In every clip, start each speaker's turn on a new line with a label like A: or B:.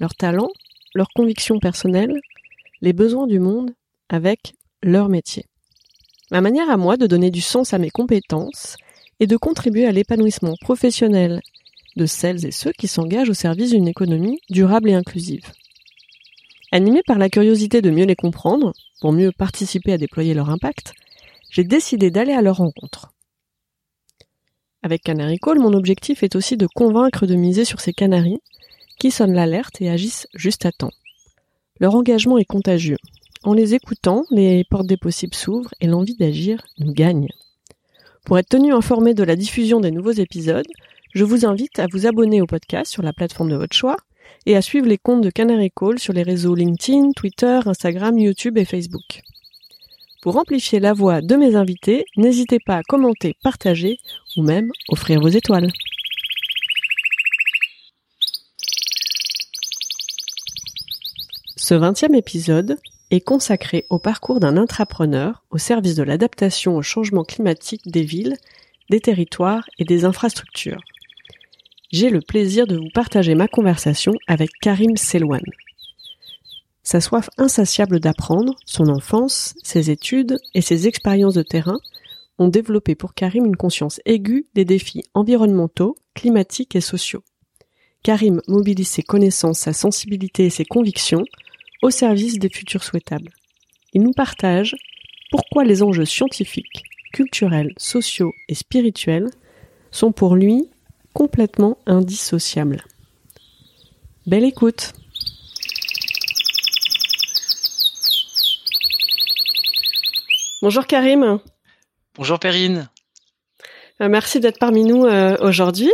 A: leurs talents, leurs convictions personnelles, les besoins du monde avec leur métier. Ma manière à moi de donner du sens à mes compétences est de contribuer à l'épanouissement professionnel de celles et ceux qui s'engagent au service d'une économie durable et inclusive. Animé par la curiosité de mieux les comprendre, pour mieux participer à déployer leur impact, j'ai décidé d'aller à leur rencontre. Avec Canary Call, mon objectif est aussi de convaincre de miser sur ces canaris qui sonnent l'alerte et agissent juste à temps. Leur engagement est contagieux. En les écoutant, les portes des possibles s'ouvrent et l'envie d'agir nous gagne. Pour être tenu informé de la diffusion des nouveaux épisodes, je vous invite à vous abonner au podcast sur la plateforme de votre choix et à suivre les comptes de Canary Call sur les réseaux LinkedIn, Twitter, Instagram, YouTube et Facebook. Pour amplifier la voix de mes invités, n'hésitez pas à commenter, partager ou même offrir vos étoiles. Ce vingtième épisode est consacré au parcours d'un intrapreneur au service de l'adaptation au changement climatique des villes, des territoires et des infrastructures. J'ai le plaisir de vous partager ma conversation avec Karim Selouane. Sa soif insatiable d'apprendre, son enfance, ses études et ses expériences de terrain ont développé pour Karim une conscience aiguë des défis environnementaux, climatiques et sociaux. Karim mobilise ses connaissances, sa sensibilité et ses convictions au service des futurs souhaitables. Il nous partage pourquoi les enjeux scientifiques, culturels, sociaux et spirituels sont pour lui complètement indissociables. Belle écoute Bonjour Karim.
B: Bonjour Perrine.
A: Euh, merci d'être parmi nous euh, aujourd'hui.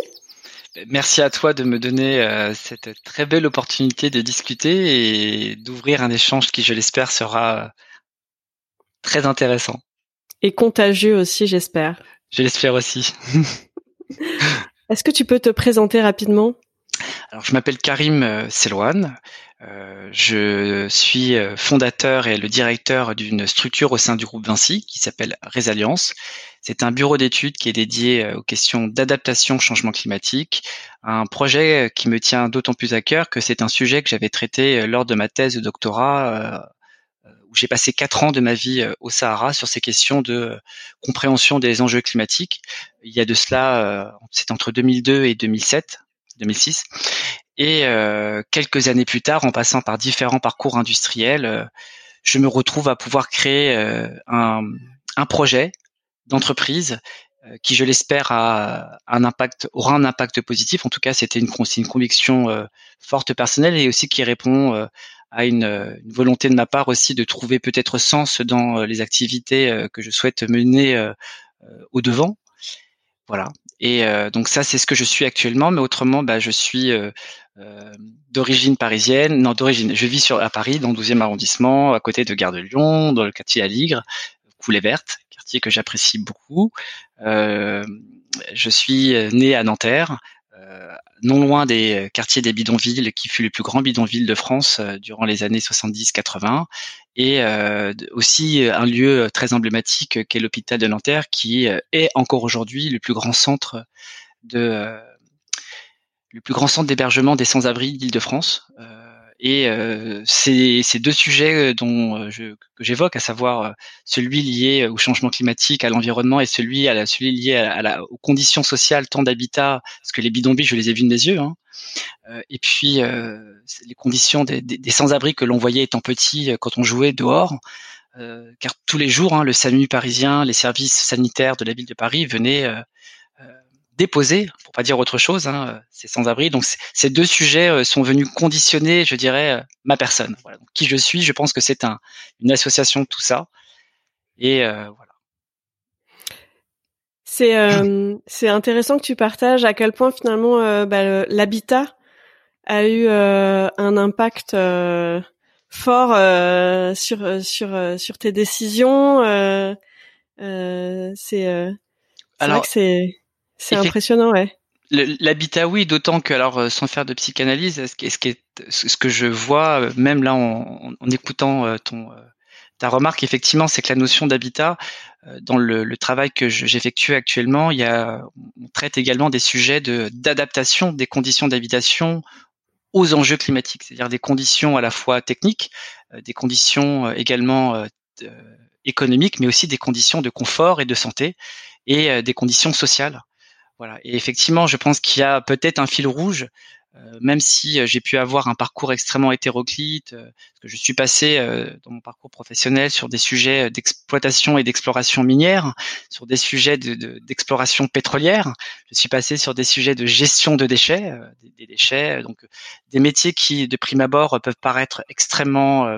B: Merci à toi de me donner euh, cette très belle opportunité de discuter et d'ouvrir un échange qui, je l'espère, sera très intéressant.
A: Et contagieux aussi, j'espère.
B: Je l'espère aussi.
A: Est-ce que tu peux te présenter rapidement?
B: Alors, je m'appelle Karim Selouane. Euh, je suis euh, fondateur et le directeur d'une structure au sein du groupe Vinci qui s'appelle Résilience. C'est un bureau d'études qui est dédié euh, aux questions d'adaptation au changement climatique, un projet qui me tient d'autant plus à cœur que c'est un sujet que j'avais traité lors de ma thèse de doctorat où j'ai passé quatre ans de ma vie au Sahara sur ces questions de compréhension des enjeux climatiques. Il y a de cela, c'est entre 2002 et 2007, 2006. Et euh, quelques années plus tard, en passant par différents parcours industriels, euh, je me retrouve à pouvoir créer euh, un, un, projet d'entreprise qui, je l'espère, a un impact, aura un impact positif. En tout cas, c'était une, une conviction forte personnelle et aussi qui répond à une, une, volonté de ma part aussi de trouver peut-être sens dans les activités que je souhaite mener au devant. Voilà. Et donc ça, c'est ce que je suis actuellement. Mais autrement, bah, je suis euh, d'origine parisienne, non d'origine, je vis sur à Paris dans le 12e arrondissement, à côté de Gare de Lyon, dans le quartier à Ligre, Coulée Verte, quartier que j'apprécie beaucoup. Euh, je suis né à Nanterre, euh, non loin des quartiers des bidonvilles, qui fut le plus grand bidonville de France durant les années 70-80, et aussi un lieu très emblématique qu'est l'hôpital de Nanterre, qui est encore aujourd'hui le plus grand centre de le plus grand centre d'hébergement des sans-abri d'Île-de-France. Euh, et euh, c'est ces deux sujets euh, dont je, que j'évoque, à savoir celui lié au changement climatique, à l'environnement, et celui à la, celui lié à, la, aux conditions sociales, tant d'habitat, parce que les bidonvilles, je les ai vus de mes yeux. Hein. et puis les conditions des, des, sans-abri que l'on voyait étant petit quand on jouait dehors. car tous les jours, hein, le SAMU parisien, les services sanitaires de la ville de Paris venaient déposé, pour pas dire autre chose, hein, c'est sans-abri. Donc ces deux sujets euh, sont venus conditionner, je dirais, euh, ma personne. Voilà. qui je suis, je pense que c'est un, une association de tout ça. Et euh, voilà.
A: C'est c'est intéressant que tu partages à quel point finalement bah, l'habitat a eu un impact fort sur sur sur tes décisions. c'est alors c'est c'est impressionnant, ouais.
B: L'habitat, oui, d'autant que, alors, sans faire de psychanalyse, ce, qui ce, qui est, ce que je vois, même là, en, en écoutant ton ta remarque, effectivement, c'est que la notion d'habitat, euh, dans le, le, travail que j'effectue actuellement, il y a, on traite également des sujets d'adaptation des conditions d'habitation aux enjeux climatiques, c'est-à-dire des conditions à la fois techniques, euh, des conditions euh, également économiques, mais aussi des conditions de confort et de santé et des conditions sociales. Voilà. Et effectivement, je pense qu'il y a peut-être un fil rouge euh, même si euh, j'ai pu avoir un parcours extrêmement hétéroclite, euh, parce que je suis passé dans mon parcours professionnel sur des sujets d'exploitation et d'exploration minière, sur des sujets d'exploration pétrolière, je suis passé sur des sujets de gestion de déchets, des, déchets, donc des métiers qui, de prime abord, peuvent paraître extrêmement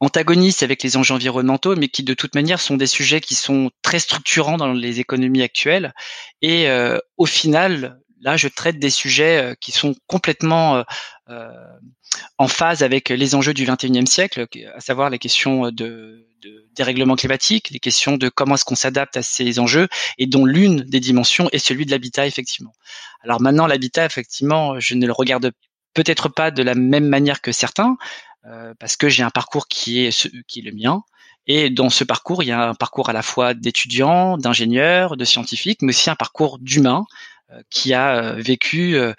B: antagonistes avec les enjeux environnementaux, mais qui de toute manière sont des sujets qui sont très structurants dans les économies actuelles. Et au final, là, je traite des sujets euh, qui sont complètement euh, euh, en phase avec les enjeux du 21e siècle, à savoir les questions de, de dérèglement climatique, les questions de comment est-ce qu'on s'adapte à ces enjeux, et dont l'une des dimensions est celui de l'habitat, effectivement. Alors maintenant, l'habitat, effectivement, je ne le regarde peut-être pas de la même manière que certains, parce que j'ai un parcours qui est, qui est le mien, et dans ce parcours, il y a un parcours à la fois d'étudiants, d'ingénieurs, de scientifiques, mais aussi un parcours d'humains euh, qui a euh, vécu euh,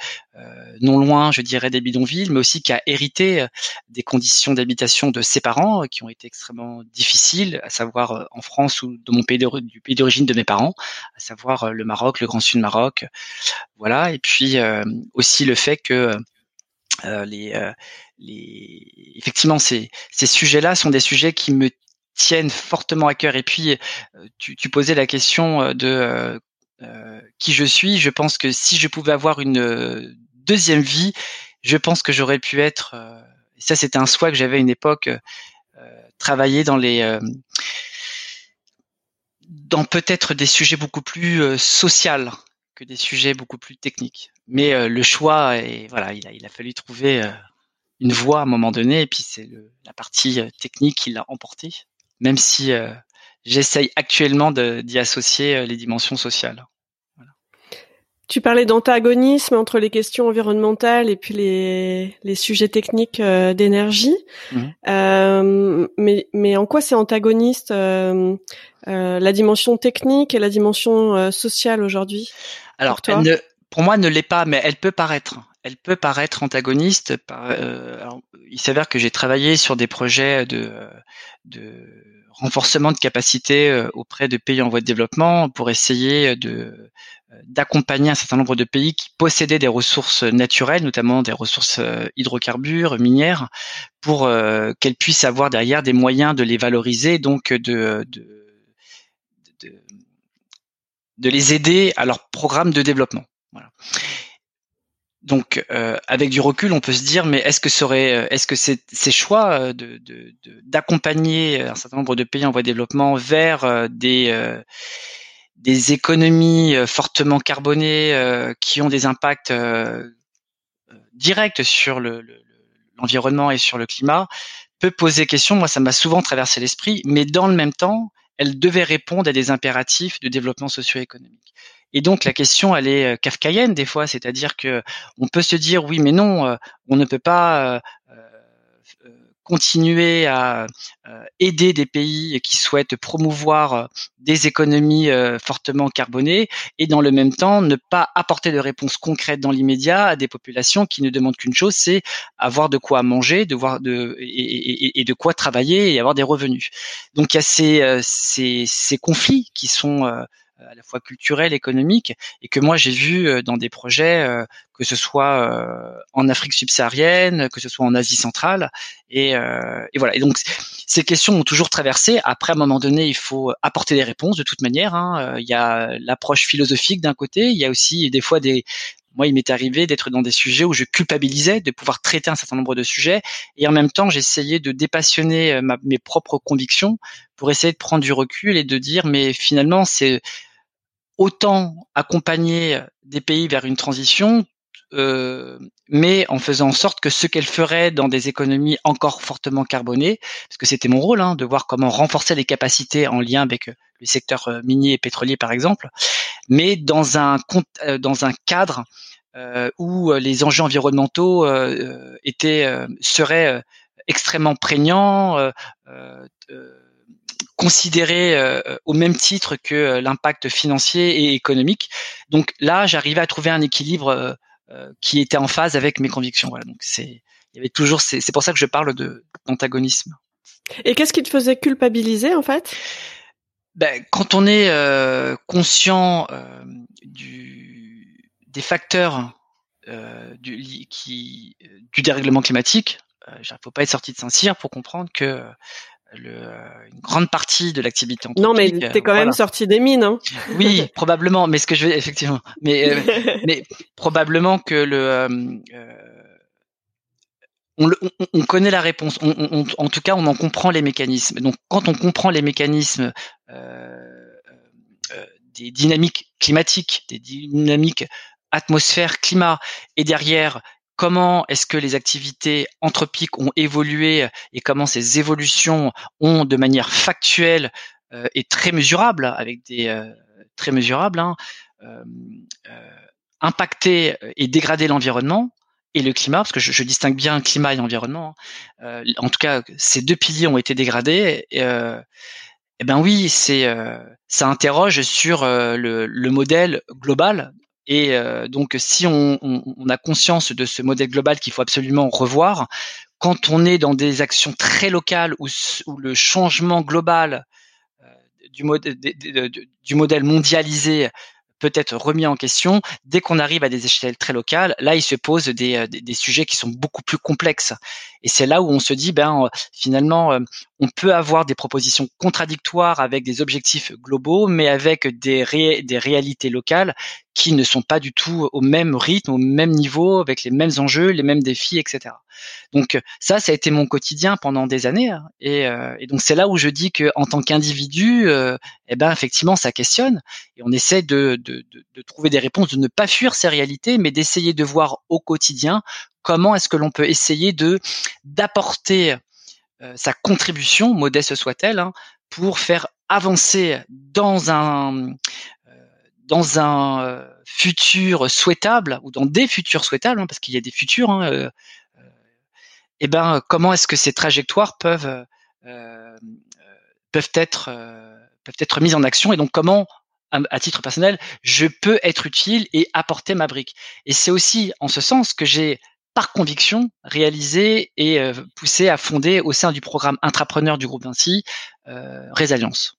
B: non loin, je dirais, des bidonvilles, mais aussi qui a hérité des conditions d'habitation de ses parents qui ont été extrêmement difficiles, à savoir en France ou dans mon pays pays d'origine de mes parents, à savoir le Maroc, le Grand Sud Maroc, voilà. Et puis aussi le fait que les, les, effectivement, ces, sujets-là sont des sujets qui me tiennent fortement à cœur. Et puis, tu, tu posais la question de euh, qui je suis, je pense que si je pouvais avoir une euh, deuxième vie, je pense que j'aurais pu être. Euh, ça, c'était un souhait que j'avais à une époque. travailler dans les dans peut-être des sujets beaucoup plus sociaux que des sujets beaucoup plus techniques. Mais le choix, et voilà, il a, il a fallu trouver une voie à un moment donné, et puis c'est la partie technique qui l'a emporté, même si j'essaye actuellement d'y associer euh, les dimensions sociales.
A: Tu parlais d'antagonisme entre les questions environnementales et puis les, les sujets techniques euh, d'énergie. Mhm. Euh, mais, mais en quoi c'est antagoniste euh, euh, la dimension technique et la dimension sociale aujourd'hui
B: Alors, pour moi, ne l'est pas, mais elle peut paraître. Elle peut paraître antagoniste. Par, il s'avère que j'ai travaillé sur des projets de, de renforcement de capacité euh, auprès de pays en voie de développement pour essayer de euh, d'accompagner un certain nombre de pays qui possédaient des ressources naturelles, notamment des ressources euh, hydrocarbures, minières, pour qu'elles puissent avoir derrière des moyens de les valoriser, donc de, de, de, de les aider à leur programme de développement. Donc, euh, avec du recul, on peut se dire, mais est-ce que serait, euh, est-ce que ces, choix euh, de, d'accompagner un certain nombre de pays en voie de développement vers des des économies fortement carbonées qui ont des impacts directs sur le, l'environnement et sur le climat peut poser question. Moi, ça m'a souvent traversé l'esprit, mais dans le même temps, elle devait répondre à des impératifs de développement socio-économique. Et donc la question, elle est euh, kafkaïenne des fois, c'est-à-dire que on peut se dire oui, mais non, euh, on ne peut pas euh, continuer à aider des pays qui souhaitent promouvoir des économies fortement carbonées et dans le même temps ne pas apporter de réponses concrètes dans l'immédiat à des populations qui ne demandent qu'une chose, c'est avoir de quoi manger, de voir de et, de quoi travailler et avoir des revenus. Donc il y a ces, ces, ces conflits qui sont à la fois culturel, économique, et que moi j'ai vu euh, dans des projets, euh, que ce soit euh, en Afrique subsaharienne, que ce soit en Asie centrale, et, et voilà. Et donc ces questions ont toujours traversé. Après, à un moment donné, il faut apporter des réponses de toute manière. Hein. Il y a l'approche philosophique d'un côté, il y a aussi des fois des moi, il m'est arrivé d'être dans des sujets où je culpabilisais de pouvoir traiter un certain nombre de sujets, et en même temps, j'essayais de dépassionner mes propres convictions pour essayer de prendre du recul et de dire, mais finalement, c'est autant accompagner des pays vers une transition mais en faisant en sorte que ce qu'elle ferait dans des économies encore fortement carbonées, parce que c'était mon rôle hein, de voir comment renforcer les capacités en lien avec le secteur minier et pétrolier par exemple, mais dans un dans un cadre où les enjeux environnementaux étaient seraient extrêmement prégnants considéré euh, au même titre que euh, l'impact financier et économique. Donc là, j'arrivais à trouver un équilibre euh, qui était en phase avec mes convictions. Voilà. Donc c'est il y avait toujours c'est pour ça que je parle de d'antagonisme.
A: Et qu'est-ce qui te faisait culpabiliser en fait?
B: Ben, quand on est conscient du des facteurs du qui du dérèglement climatique, il ne faut pas être sorti de Saint-Cyr pour comprendre que le, une grande partie de l'activité
A: Non, mais t'es quand même sorti des mines. Hein
B: oui, probablement. Mais ce que je vais effectivement, mais euh, mais probablement que le euh, euh on, on, on, connaît la réponse. On, on, en tout cas, on en comprend les mécanismes. Donc, quand on comprend les mécanismes euh, euh des dynamiques climatiques, des dynamiques atmosphère, climat, et derrière comment est-ce que les activités anthropiques ont évolué et comment ces évolutions ont de manière factuelle euh, et très mesurable, avec des euh, très mesurables, hein, euh, impacté et dégradé l'environnement et le climat, parce que je, distingue bien climat et environnement. Hein. en tout cas, ces deux piliers ont été dégradés. Et, eh ben oui, c'est ça interroge sur le, le, modèle global et euh, donc, si on, a conscience de ce modèle global qu'il faut absolument revoir, quand on est dans des actions très locales où, le changement global euh, du, modèle mondialisé peut être remis en question. Dès qu'on arrive à des échelles très locales, là, il se pose des, euh, des, sujets qui sont beaucoup plus complexes. Et c'est là où on se dit, ben, euh, finalement, euh, on peut avoir des propositions contradictoires avec des objectifs globaux, mais avec des, des réalités locales qui ne sont pas du tout au même rythme, au même niveau, avec les mêmes enjeux, les mêmes défis, etc. Donc ça, ça a été mon quotidien pendant des années, hein. et, et, donc c'est là où je dis que en tant qu'individu, eh ben effectivement, ça questionne, et on essaie de, de, de trouver des réponses, de ne pas fuir ces réalités, mais d'essayer de voir au quotidien comment est-ce que l'on peut essayer de d'apporter euh, sa contribution, modeste soit-elle, hein, pour faire avancer dans un euh, euh, futur souhaitable ou dans des futurs souhaitables, hein, parce qu'il y a des futurs. Hein, eh ben, comment est-ce que ces trajectoires peuvent peuvent être peuvent être mises en action et donc comment à, titre personnel, je peux être utile et apporter ma brique. Et c'est aussi en ce sens que j'ai par conviction, réalisé et euh, poussé à fonder au sein du programme intrapreneur du groupe Vinci, euh, Résilience.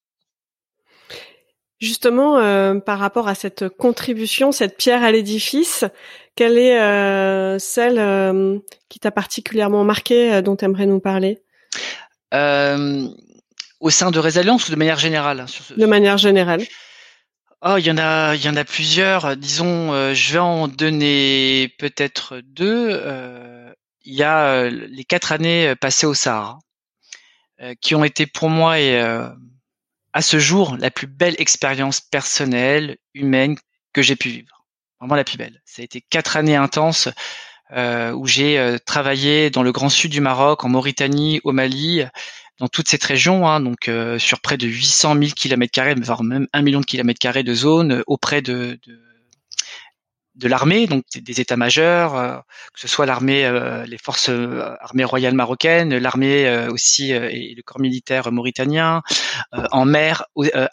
A: Justement, euh, par rapport à cette contribution, cette pierre à l'édifice, quelle est euh, celle qui t'a particulièrement marqué, dont tu aimerais nous parler?
B: Au sein de Résilience ou de manière générale
A: De manière générale.
B: Oh, il y en a, il y en a plusieurs. Disons, euh, je vais en donner peut-être deux. Euh, il y a euh, les quatre années passées au Sahara, qui ont été pour moi et à ce jour la plus belle expérience personnelle, humaine que j'ai pu vivre. Vraiment la plus belle. Ça a été quatre années intenses où j'ai travaillé dans le grand sud du Maroc, en Mauritanie, au Mali, dans toute cette région, hein, donc euh, sur près de 800 000 km, voire même un million de kilomètres carrés de zone euh, auprès de, de, de l'armée, donc des, états-majors, euh, que ce soit l'armée, les forces armées royales marocaines, l'armée aussi et le corps militaire mauritanien, en mer,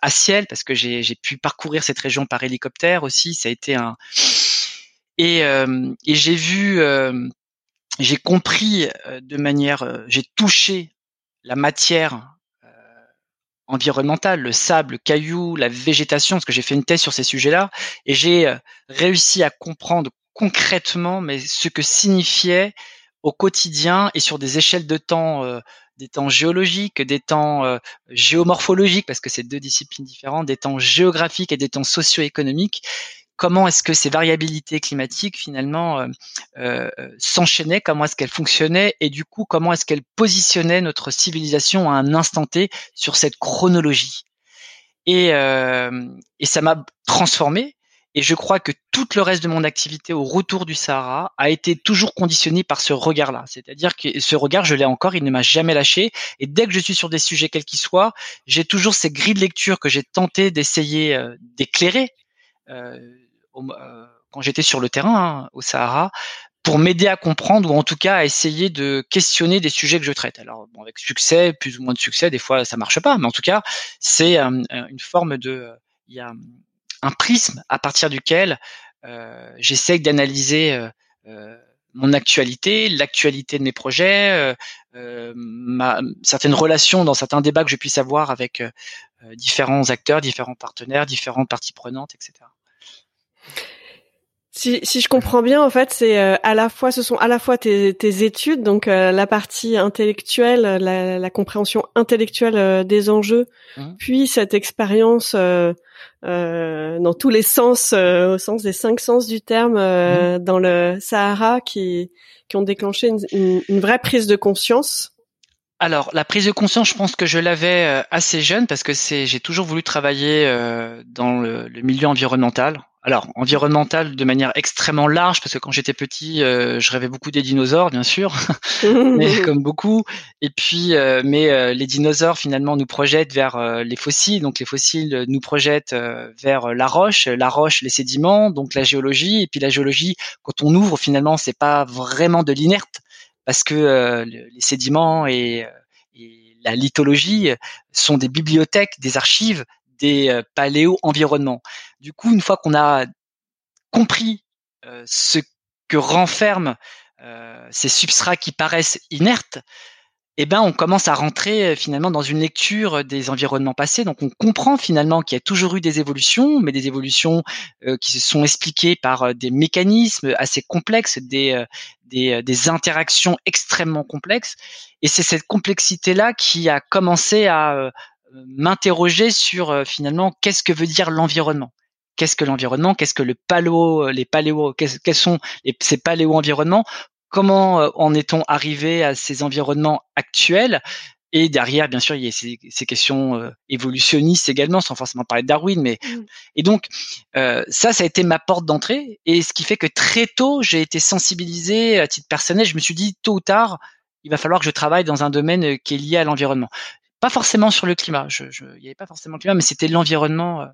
B: à ciel, parce que j'ai pu parcourir cette région par hélicoptère aussi. Ça a été un et, et j'ai vu, j'ai compris de manière, j'ai touché la matière euh, environnementale, le sable, le caillou, la végétation, parce que j'ai fait une thèse sur ces sujets-là, et j'ai euh, réussi à comprendre concrètement mais ce que signifiait au quotidien et sur des échelles de temps, euh, des temps géologiques, des temps géomorphologiques, parce que c'est deux disciplines différentes, des temps géographiques et des temps socio-économiques, comment est-ce que ces variabilités climatiques finalement euh, euh, s'enchaînaient, comment est-ce qu'elles fonctionnaient et du coup comment est-ce qu'elles positionnaient notre civilisation à un instant T sur cette chronologie. Et, euh, ça m'a transformé. Et je crois que tout le reste de mon activité au retour du Sahara a été toujours conditionné par ce regard-là. C'est-à-dire que ce regard, je l'ai encore, il ne m'a jamais lâché. Et dès que je suis sur des sujets quels qu'ils soient, j'ai toujours ces grilles de lecture que j'ai tenté d'essayer euh, d'éclairer euh, quand j'étais sur le terrain hein, au Sahara pour m'aider à comprendre ou en tout cas à essayer de questionner des sujets que je traite. Alors bon, avec succès, plus ou moins de succès, des fois ça marche pas, mais en tout cas c'est euh, une forme de, il y a un prisme à partir duquel euh, j'essaie d'analyser euh, euh, mon actualité, l'actualité de mes projets, euh, ma, certaines relations dans certains débats que je puisse avoir avec différents acteurs, différents partenaires, différentes parties prenantes, etc.
A: Si, si je comprends bien, en fait, c'est euh, à la fois, ce sont à la fois tes, tes études, donc euh, la partie intellectuelle, la, la compréhension intellectuelle euh, des enjeux, mmh. puis cette expérience dans tous les sens, au sens des cinq sens du terme, mmh. dans le Sahara, qui qui ont déclenché une, une, vraie prise de conscience.
B: Alors, la prise de conscience, je pense que je l'avais assez jeune parce que c'est, j'ai toujours voulu travailler dans le, le milieu environnemental alors environnemental de manière extrêmement large parce que quand j'étais petit, euh, je rêvais beaucoup des dinosaures, bien sûr, mais comme beaucoup. Et puis, euh, mais euh, les dinosaures finalement nous projettent vers les fossiles, donc les fossiles nous projettent vers la roche, la roche les sédiments, donc la géologie. Et puis la géologie, quand on ouvre finalement, c'est pas vraiment de l'inerte parce que les sédiments et, et la lithologie sont des bibliothèques, des archives des euh, paléo-environnements. Du coup, une fois qu'on a compris ce que renferment ces substrats qui paraissent inertes, eh ben, on commence à rentrer finalement dans une lecture des environnements passés. Donc, on comprend finalement qu'il y a toujours eu des évolutions, mais des évolutions qui se sont expliquées par des mécanismes assez complexes, des, des, interactions extrêmement complexes. Et c'est cette complexité-là qui a commencé à m'interroger sur finalement qu'est-ce que veut dire l'environnement. Qu'est-ce que l'environnement Qu'est-ce que le paléo, euh, les paléo, quels sont ces paléo-environnements Comment euh, en est-on arrivé à ces environnements actuels? Et derrière, bien sûr, il y a ces, questions évolutionnistes également, sans forcément parler de Darwin. Mais mmh. et donc ça, ça a été ma porte d'entrée. Et ce qui fait que très tôt, j'ai été sensibilisé à titre personnel. Je me suis dit tôt ou tard, il va falloir que je travaille dans un domaine qui est lié à l'environnement pas forcément sur le climat. Je, je, il n'y avait pas forcément le climat, mais c'était l'environnement. Euh.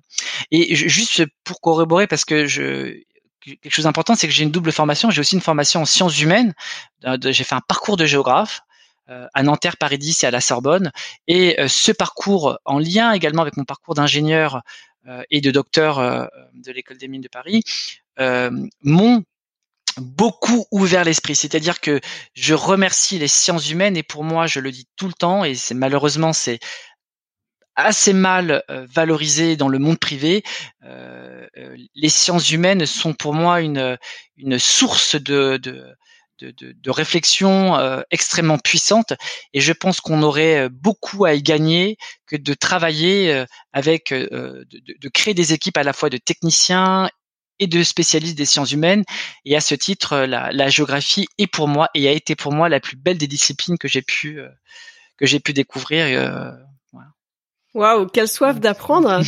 B: Et juste pour corroborer, parce que je, quelque chose d'important, c'est que j'ai une double formation. J'ai aussi une formation en sciences humaines. J'ai fait un parcours de géographe euh, à Nanterre, Paris 10 et à la Sorbonne. Et euh, ce parcours, en lien également avec mon parcours d'ingénieur et de docteur de l'école des mines de Paris, m'ont beaucoup ouvert l'esprit. C'est-à-dire que je remercie les sciences humaines et pour moi, je le dis tout le temps et c'est malheureusement c'est assez mal euh, valorisé dans le monde privé. Euh, euh, les sciences humaines sont pour moi une, une source de, de, de, de réflexion extrêmement puissante et je pense qu'on aurait beaucoup à y gagner que de travailler avec, de, créer des équipes à la fois de techniciens et de spécialistes des sciences humaines. Et à ce titre, euh, la, la, géographie est pour moi et a été pour moi la plus belle des disciplines que j'ai pu euh, que j'ai pu découvrir. Euh,
A: Waouh, quelle soif d'apprendre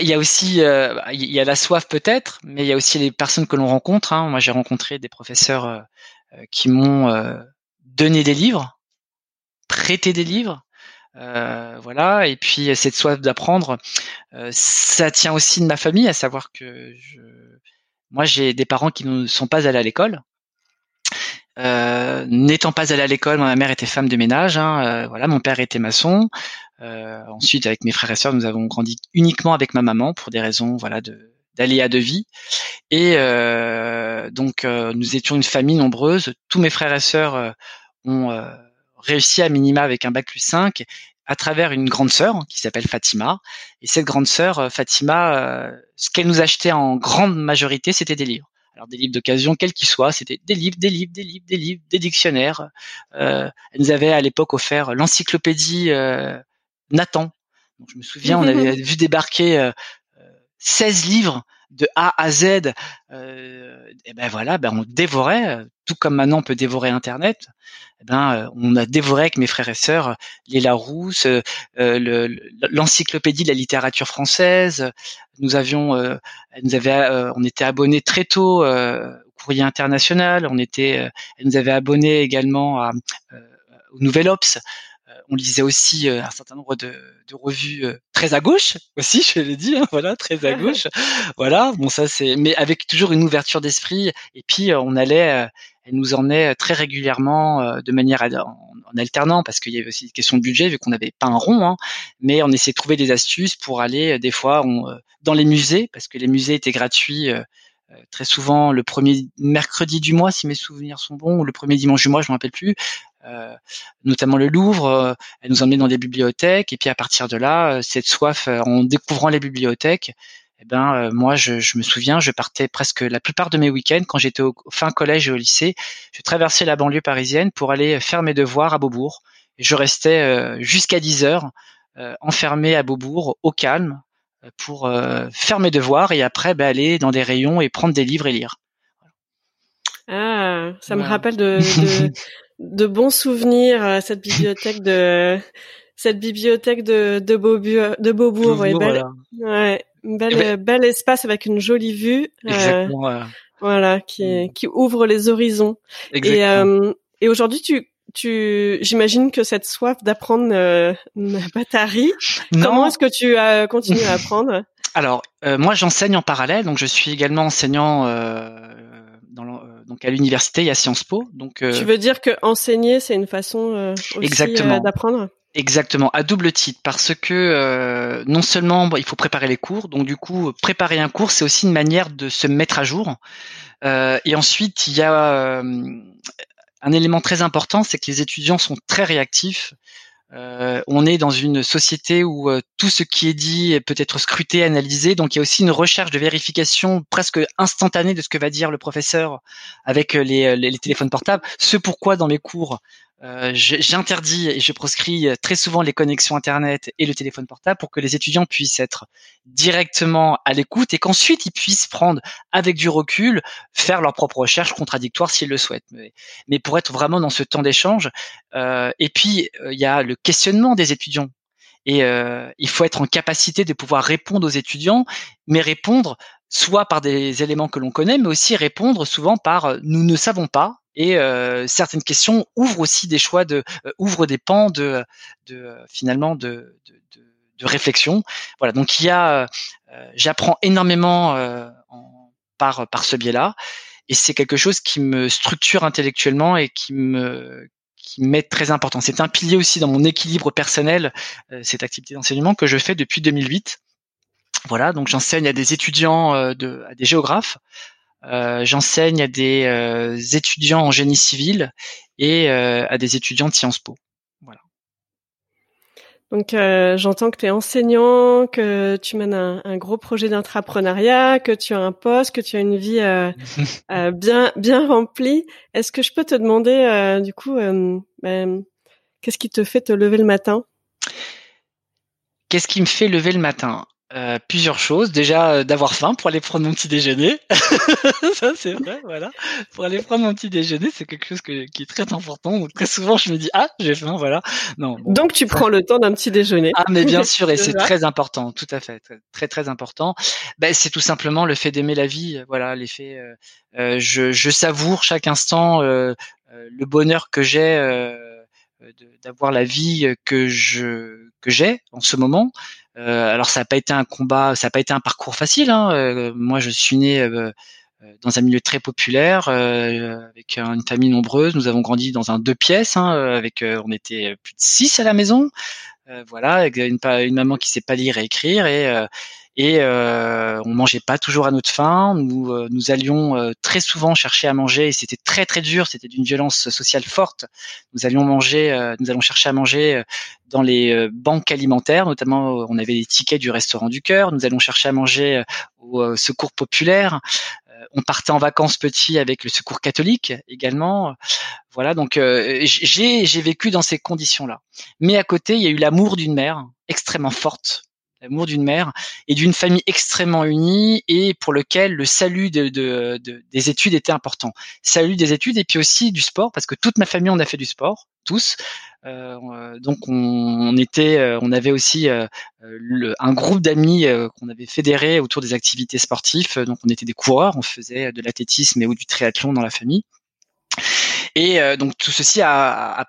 B: il y a aussi, euh, il y a la soif peut-être, mais il y a aussi les personnes que l'on rencontre. Hein. Moi, j'ai rencontré des professeurs qui m'ont donné des livres, prêté des livres, euh, voilà. Et puis cette soif d'apprendre, euh, ça tient aussi de ma famille, à savoir que je... moi j'ai des parents qui ne sont pas allés à l'école. Euh, N'étant pas allé à l'école, ma mère était femme de ménage. Hein, euh, voilà, mon père était maçon. Euh, ensuite, avec mes frères et sœurs, nous avons grandi uniquement avec ma maman pour des raisons, voilà, d'aléas de vie. Et donc, nous étions une famille nombreuse. Tous mes frères et sœurs ont réussi à minima avec un bac plus 5 à travers une grande sœur qui s'appelle Fatima. Et cette grande sœur, euh, Fatima, euh, ce qu'elle nous achetait en grande majorité, c'était des livres. Alors des livres d'occasion, quels qu'ils soient, c'était des livres, des livres, des livres, des livres, des dictionnaires. Euh, elle nous avait à l'époque offert l'encyclopédie Nathan. Donc, je me souviens, on avait vu débarquer 16 livres de A à Z, et ben voilà, ben on dévorait, tout comme maintenant on peut dévorer Internet. Eh ben on a dévoré avec mes frères et sœurs les Larousse, l'encyclopédie de la littérature française. Nous avions, nous avait, on était abonnés très tôt au Courrier International. On était, elle nous avait abonnés également au Nouvel Ops on lisait aussi un certain nombre de, revues très à gauche aussi, je l'ai dit, hein, voilà, très à gauche. voilà, bon ça c'est, mais avec toujours une ouverture d'esprit. Et puis on allait, elle nous emmenait très régulièrement de manière en, alternant parce qu'il y avait aussi une question de budget vu qu'on n'avait pas un rond, hein, mais on essayait de trouver des astuces pour aller des fois dans les musées parce que les musées étaient gratuits. très souvent le premier mercredi du mois, si mes souvenirs sont bons, ou le premier dimanche du mois, je me rappelle plus. Euh, notamment le Louvre. Euh, elle nous emmenait dans des bibliothèques et puis à partir de là, euh, cette soif en découvrant les bibliothèques, eh ben moi je, me souviens, je partais presque la plupart de mes week-ends quand j'étais au, fin collège et au lycée, je traversais la banlieue parisienne pour aller faire mes devoirs à Beaubourg. Et je restais jusqu'à 10 heures enfermé à Beaubourg au calme pour faire mes devoirs et après ben, aller dans des rayons et prendre des livres et lire.
A: Ah, ça me rappelle de, de bons souvenirs à cette bibliothèque de cette bibliothèque de de Beaubourg, de Beaubourg, ouais, belle, ouais, belle, eh ben bel espace avec une jolie vue.
B: Euh, Exactement.
A: Voilà, qui mm. qui ouvre les horizons. Exactement. Et euh, et aujourd'hui, tu tu, j'imagine que cette soif d'apprendre euh, n'a pas tari. Comment est-ce que tu as continué à apprendre?
B: Alors, euh, moi, j'enseigne en parallèle, donc je suis également enseignant donc à l'université, il y a Sciences Po. Donc
A: euh, tu veux dire que enseigner, c'est une façon euh, aussi euh, d'apprendre?
B: Exactement, à double titre, parce que non seulement il faut préparer les cours, donc du coup préparer un cours, c'est aussi une manière de se mettre à jour. et ensuite, il y a un élément très important, c'est que les étudiants sont très réactifs euh, on est dans une société où euh, tout ce qui est dit peut être scruté, analysé. Donc il y a aussi une recherche de vérification presque instantanée de ce que va dire le professeur avec euh, les, les téléphones portables. Ce pourquoi dans mes cours, euh, j'interdis et je proscris très souvent les connexions Internet et le téléphone portable pour que les étudiants puissent être directement à l'écoute et qu'ensuite ils puissent prendre avec du recul, faire leur propre recherche contradictoire s'ils le souhaitent. Mais, pour être vraiment dans ce temps d'échange, euh, et puis euh, il y a le questionnement des étudiants. Et il faut être en capacité de pouvoir répondre aux étudiants, mais répondre soit par des éléments que l'on connaît, mais aussi répondre souvent par nous ne savons pas, et euh, certaines questions ouvrent aussi des choix de euh, ouvrent des pans de, de finalement de, de, de, réflexion. Voilà, donc il y a euh, j'apprends énormément en, par par ce biais-là et c'est quelque chose qui me structure intellectuellement et qui me qui m'est très important. C'est un pilier aussi dans mon équilibre personnel, cette activité d'enseignement que je fais depuis 2008. Voilà, donc j'enseigne à des étudiants, de, à des géographes, euh, j'enseigne à des euh, étudiants en génie civil et euh, à des étudiants de Sciences Po. Voilà.
A: Donc j'entends que tu es enseignant, que tu mènes un, gros projet d'entrepreneuriat, que tu as un poste, que tu as une vie bien bien remplie. Est-ce que je peux te demander du coup ben, qu'est-ce qui te fait te lever le matin?
B: Qu'est-ce qui me fait lever le matin? Euh, plusieurs choses. Déjà, euh, d'avoir faim pour aller prendre mon petit déjeuner. ça, c'est vrai, voilà. Pour aller prendre mon petit déjeuner, c'est quelque chose qui est très important. Donc, très souvent, je me dis, ah, j'ai faim, voilà.
A: Non. Donc, tu prends le temps d'un petit déjeuner.
B: Ah, mais bien sûr, et c'est très important, tout à fait, très, très, important. Ben, c'est tout simplement le fait d'aimer la vie. Voilà, l'effet, euh, je, je, savoure chaque instant le bonheur que j'ai d'avoir la vie que je que j'ai en ce moment. Euh, alors ça n'a pas été un combat, ça n'a pas été un parcours facile. Hein. Euh, moi, je suis né euh, dans un milieu très populaire, avec une famille nombreuse. Nous avons grandi dans un deux pièces, hein, avec on était plus de six à la maison. voilà, avec une, une maman qui sait pas lire et écrire et et euh, on mangeait pas toujours à notre faim. Nous, euh, nous allions euh, très souvent chercher à manger et c'était très très dur. C'était d'une violence sociale forte. Nous allions manger, euh, nous allons chercher à manger dans les banques alimentaires, notamment on avait les tickets du restaurant du cœur. Nous allons chercher à manger au secours populaire. on partait en vacances petits avec le secours catholique également. Voilà, donc j'ai vécu dans ces conditions-là. Mais à côté, il y a eu l'amour d'une mère extrêmement forte l'amour d'une mère et d'une famille extrêmement unie et pour lequel le salut de, de, des études était important. Salut des études et puis aussi du sport parce que toute ma famille on a fait du sport, tous. Euh, donc on, était, euh, on avait aussi euh, le, un groupe d'amis qu'on avait fédéré autour des activités sportives. Donc on était des coureurs, on faisait de l'athlétisme et ou du triathlon dans la famille. Et donc tout ceci a, a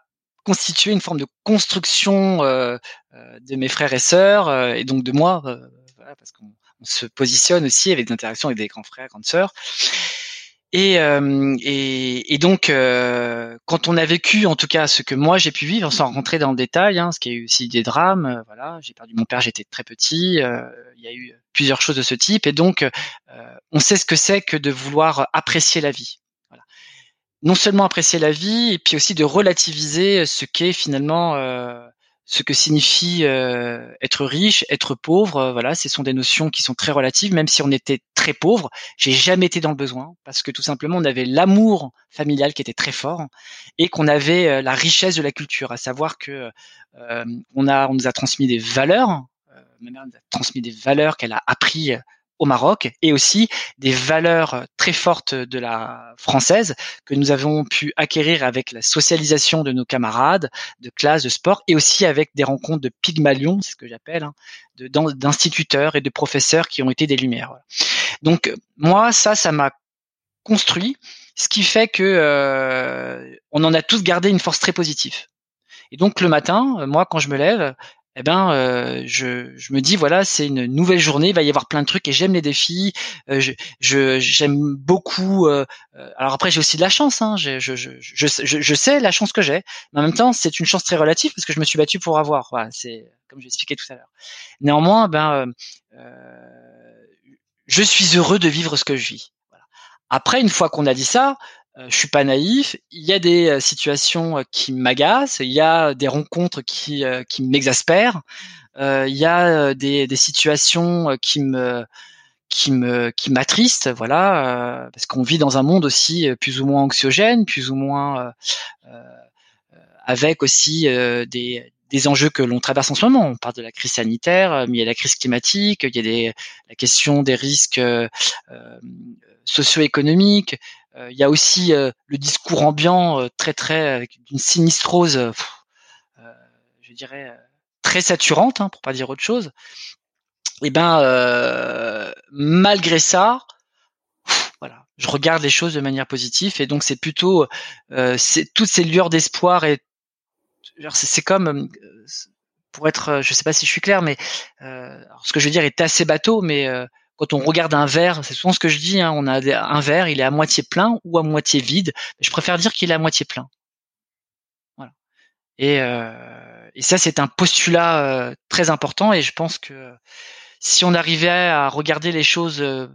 B: constitué une forme de construction de mes frères et sœurs et donc de moi, voilà, parce qu'on se positionne aussi avec des interactions avec des grands frères, grandes sœurs. Et, euh, et, et, donc, euh, quand on a vécu, en tout cas, ce que moi j'ai pu vivre, sans rentrer dans le détail, hein, ce qui eu aussi des drames, euh, voilà, j'ai perdu mon père, j'étais très petit, euh, il y a eu plusieurs choses de ce type, et donc, euh, on sait ce que c'est que de vouloir apprécier la vie. Non seulement apprécier la vie, et puis aussi de relativiser ce qu'est finalement ce que signifie euh, être riche, être pauvre. Euh, voilà, ce sont des notions qui sont très relatives. Même si on était très pauvre, j'ai jamais été dans le besoin parce que tout simplement on avait l'amour familial qui était très fort et qu'on avait euh, la richesse de la culture, à savoir que on a, on nous a transmis des valeurs. ma mère nous a transmis des valeurs qu'elle a appris au Maroc et aussi des valeurs très fortes de la française que nous avons pu acquérir avec la socialisation de nos camarades de classe de sport et aussi avec des rencontres de pygmalions, c'est ce que j'appelle, hein, d'instituteurs et de professeurs qui ont été des lumières. Donc moi, ça, ça m'a construit, ce qui fait que euh, on en a tous gardé une force très positive. Et donc le matin, moi, quand je me lève, eh ben, euh, je, je, me dis voilà, c'est une nouvelle journée, il va y avoir plein de trucs et j'aime les défis. Euh, je, j'aime beaucoup. Euh, alors après, j'ai aussi de la chance. Hein, je, je, je, je, sais la chance que j'ai, mais en même temps, c'est une chance très relative parce que je me suis battu pour avoir. Voilà, c'est comme j'ai expliqué tout à l'heure. Néanmoins, ben, je suis heureux de vivre ce que je vis. Après, une fois qu'on a dit ça, euh, je suis pas naïf. Il y a des euh, situations euh, qui m'agacent, il y a des rencontres qui qui m'exaspèrent, il y a des, des situations qui me qui me qui m'attristent, voilà, parce qu'on vit dans un monde aussi plus ou moins anxiogène, plus ou moins avec aussi des des enjeux que l'on traverse en ce moment. On parle de la crise sanitaire, mais il y a la crise climatique, il y a des, la question des risques euh, socio-économiques, euh, il y a aussi euh, le discours ambiant euh, très très avec une sinistrose, je dirais très saturante, hein, pour pas dire autre chose. Et eh ben malgré ça, voilà, je regarde les choses de manière positive et donc c'est plutôt toutes ces lueurs d'espoir et c'est comme pour être, je sais pas si je suis clair, mais ce que je veux dire est assez bateau, mais quand on regarde un verre, c'est souvent ce que je dis, hein, on a un verre, il est à moitié plein ou à moitié vide. Je préfère dire qu'il est à moitié plein. Voilà. Et, euh, et ça, c'est un postulat euh, très important. Et je pense que si on arrivait à regarder les choses, euh,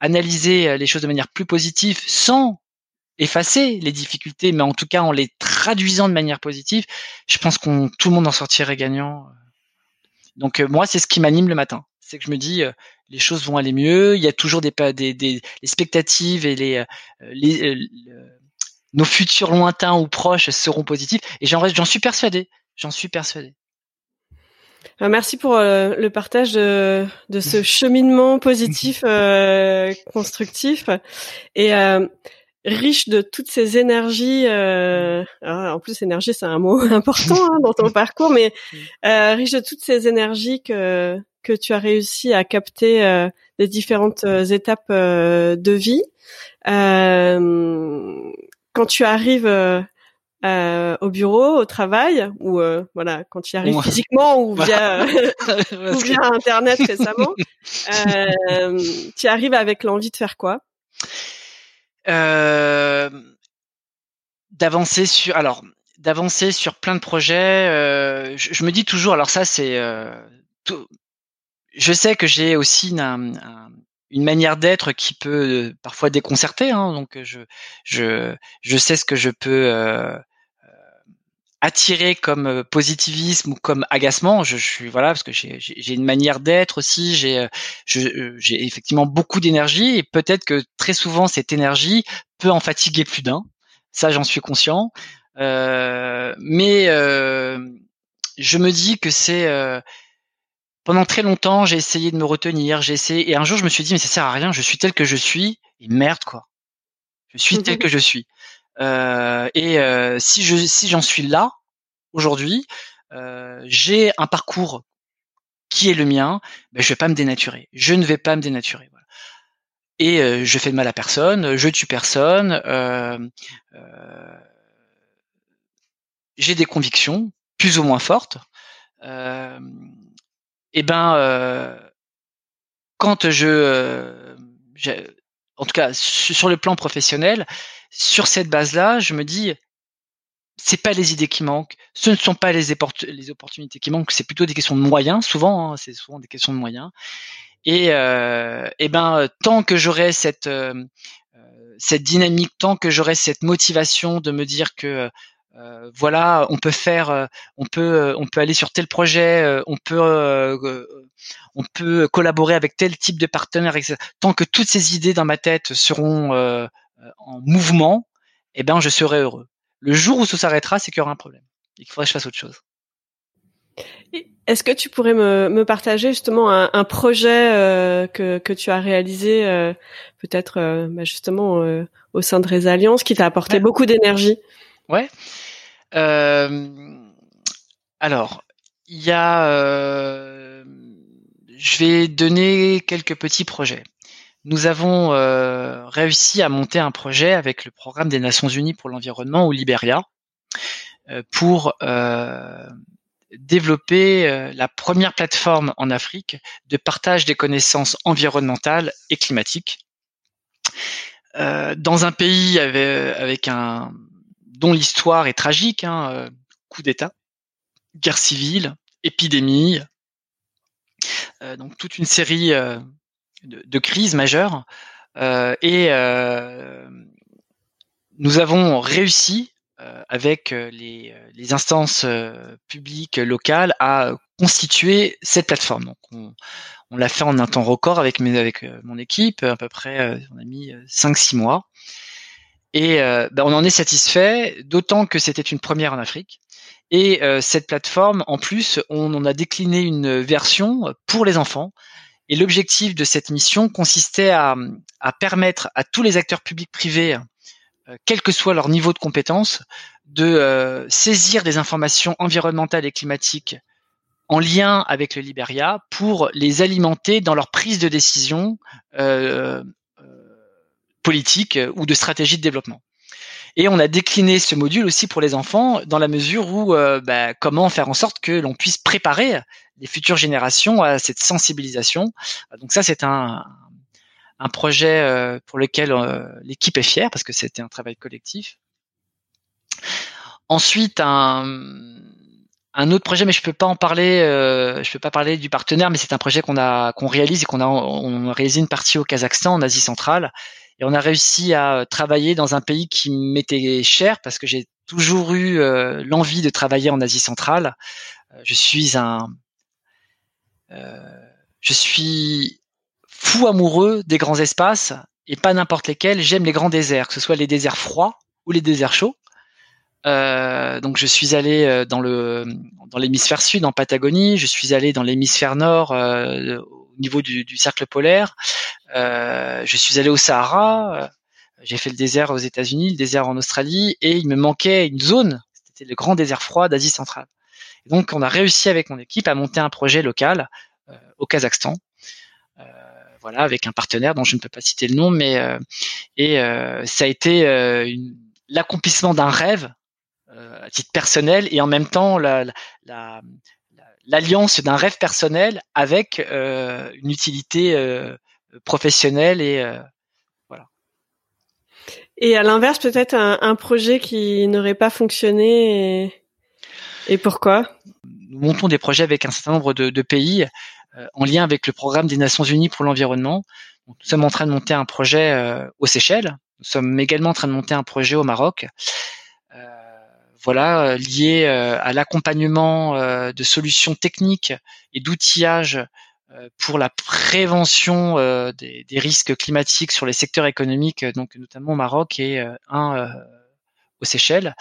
B: analyser les choses de manière plus positive, sans effacer les difficultés, mais en tout cas en les traduisant de manière positive, je pense qu'on tout le monde en sortirait gagnant. Donc moi, c'est ce qui m'anime le matin c'est que je me dis euh, les choses vont aller mieux. Il y a toujours des, des, des expectatives et les, euh, les, euh, nos futurs lointains ou proches seront positifs. Et j'en j'en suis persuadé. J'en suis persuadé.
A: Merci pour le partage de, de ce cheminement positif, constructif. Et riche de toutes ces énergies. Euh, en plus, énergie, c'est un mot important hein, dans ton parcours, mais euh, riche de toutes ces énergies que que tu as réussi à capter euh, des différentes euh, étapes euh, de vie. quand tu arrives au bureau, au travail, ou voilà, quand tu arrives physiquement ou via ou via internet récemment, tu arrives avec l'envie de faire quoi?
B: D'avancer sur alors d'avancer sur plein de projets. Euh, je, me dis toujours, alors ça c'est, euh, je sais que j'ai aussi une, manière d'être qui peut parfois déconcerter, hein, donc je, je, je sais ce que je peux comme euh, positivisme ou comme agacement. Je, suis voilà parce que j'ai une manière d'être aussi. J'ai euh, euh, j'ai effectivement beaucoup d'énergie et peut-être que très souvent cette énergie peut en fatiguer plus d'un. Ça, j'en suis conscient. Euh, mais euh, je me dis que c'est pendant très longtemps, j'ai essayé de me retenir, j'ai essayé, et un jour, je me suis dit, mais ça sert à rien, je suis tel que je suis, et merde, quoi. Je suis tel que je suis. Euh, et euh, si je si j'en suis là aujourd'hui, euh, j'ai un parcours qui est le mien, ben, je vais pas me dénaturer. Je ne vais pas me dénaturer. Voilà. Et euh, je fais de mal à personne, je tue personne. Euh, euh, j'ai des convictions plus ou moins fortes. Et ben, quand je, en tout cas sur le plan professionnel, sur cette base-là, je me dis, c'est pas les idées qui manquent, ce ne sont pas les, opportunités qui manquent, c'est plutôt des questions de moyens. Souvent, hein, c'est souvent des questions de moyens. Et, euh, et ben, tant que j'aurai cette euh, cette dynamique, tant que j'aurai cette motivation de me dire que euh, voilà, on peut faire, euh, on peut, on peut aller sur tel projet, euh, on peut, on peut collaborer avec tel type de partenaire, etc. Tant que toutes ces idées dans ma tête seront en mouvement, eh ben, je serai heureux. Le jour où ça s'arrêtera, c'est qu'il y aura un problème et qu'il faudrait que je fasse autre chose.
A: Est-ce que tu pourrais me, me partager justement un, un projet euh, que, que tu as réalisé euh, peut-être euh, bah justement au sein de Résalliance qui t'a apporté beaucoup d'énergie?
B: Ouais. Alors, il y a, je vais donner quelques petits projets. Nous avons réussi à monter un projet avec le programme des Nations Unies pour l'environnement au Libéria pour développer euh, la première plateforme en Afrique de partage des connaissances environnementales et climatiques. Euh, dans un pays avec, un dont l'histoire est tragique, hein, euh, coup d'État, guerre civile, épidémie, donc toute une série de, de, crises majeures, et nous avons réussi euh, avec euh, les, euh, instances publiques locales à constituer cette plateforme. Donc on, l'a fait en un temps record avec, avec mon équipe, à peu près, on a mis 5-6 mois. Et ben on en est satisfait, d'autant que c'était une première en Afrique. Et cette plateforme, en plus, on en a décliné une version pour les enfants. Et l'objectif de cette mission consistait à, à, permettre à tous les acteurs publics privés euh, quel que soit leur niveau de compétence, de euh, saisir des informations environnementales et climatiques en lien avec le Liberia pour les alimenter dans leur prise de décision euh, politique ou de stratégie de développement. Et on a décliné ce module aussi pour les enfants dans la mesure où bah, comment faire en sorte que l'on puisse préparer les futures générations à cette sensibilisation. Donc ça, c'est un, un projet euh, pour lequel euh, l'équipe est fière parce que c'était un travail collectif. Ensuite, un, un autre projet, mais je peux pas en parler. Euh, je peux pas parler du partenaire, mais c'est un projet qu'on a qu'on réalise et qu'on a on a réalisé une partie au Kazakhstan, en Asie centrale, et on a réussi à travailler dans un pays qui m'était cher parce que j'ai toujours eu l'envie de travailler en Asie centrale. je suis un je suis fou amoureux des grands espaces et pas n'importe lesquels. J'aime les grands déserts, que ce soit les déserts froids ou les déserts chauds. Euh, donc je suis allé euh, dans le dans l'hémisphère sud en Patagonie, je suis allé dans l'hémisphère nord euh, niveau du, du cercle polaire, euh, je suis allé au Sahara, j'ai fait le désert aux États-Unis, le désert en Australie, et il me manquait une zone, c'était le grand désert froid d'Asie centrale. donc on a réussi avec mon équipe à monter un projet local au Kazakhstan. Voilà, avec un partenaire dont je ne peux pas citer le nom, mais euh, et euh, ça a été euh, l'accomplissement d'un rêve à titre personnel et en même temps la, l'alliance d'un rêve personnel avec une utilité professionnelle et voilà.
A: Et à l'inverse, peut-être un, projet qui n'aurait pas fonctionné et, et pourquoi?
B: Nous montons des projets avec un certain nombre de, de pays euh, en lien avec le programme des Nations Unies pour l'environnement. Nous sommes en train de monter un projet euh, aux Seychelles. Nous sommes également en train de monter un projet au Maroc. Euh, voilà, lié à l'accompagnement de solutions techniques et d'outillage pour la prévention des, risques climatiques sur les secteurs économiques, donc notamment au Maroc et un aux Seychelles.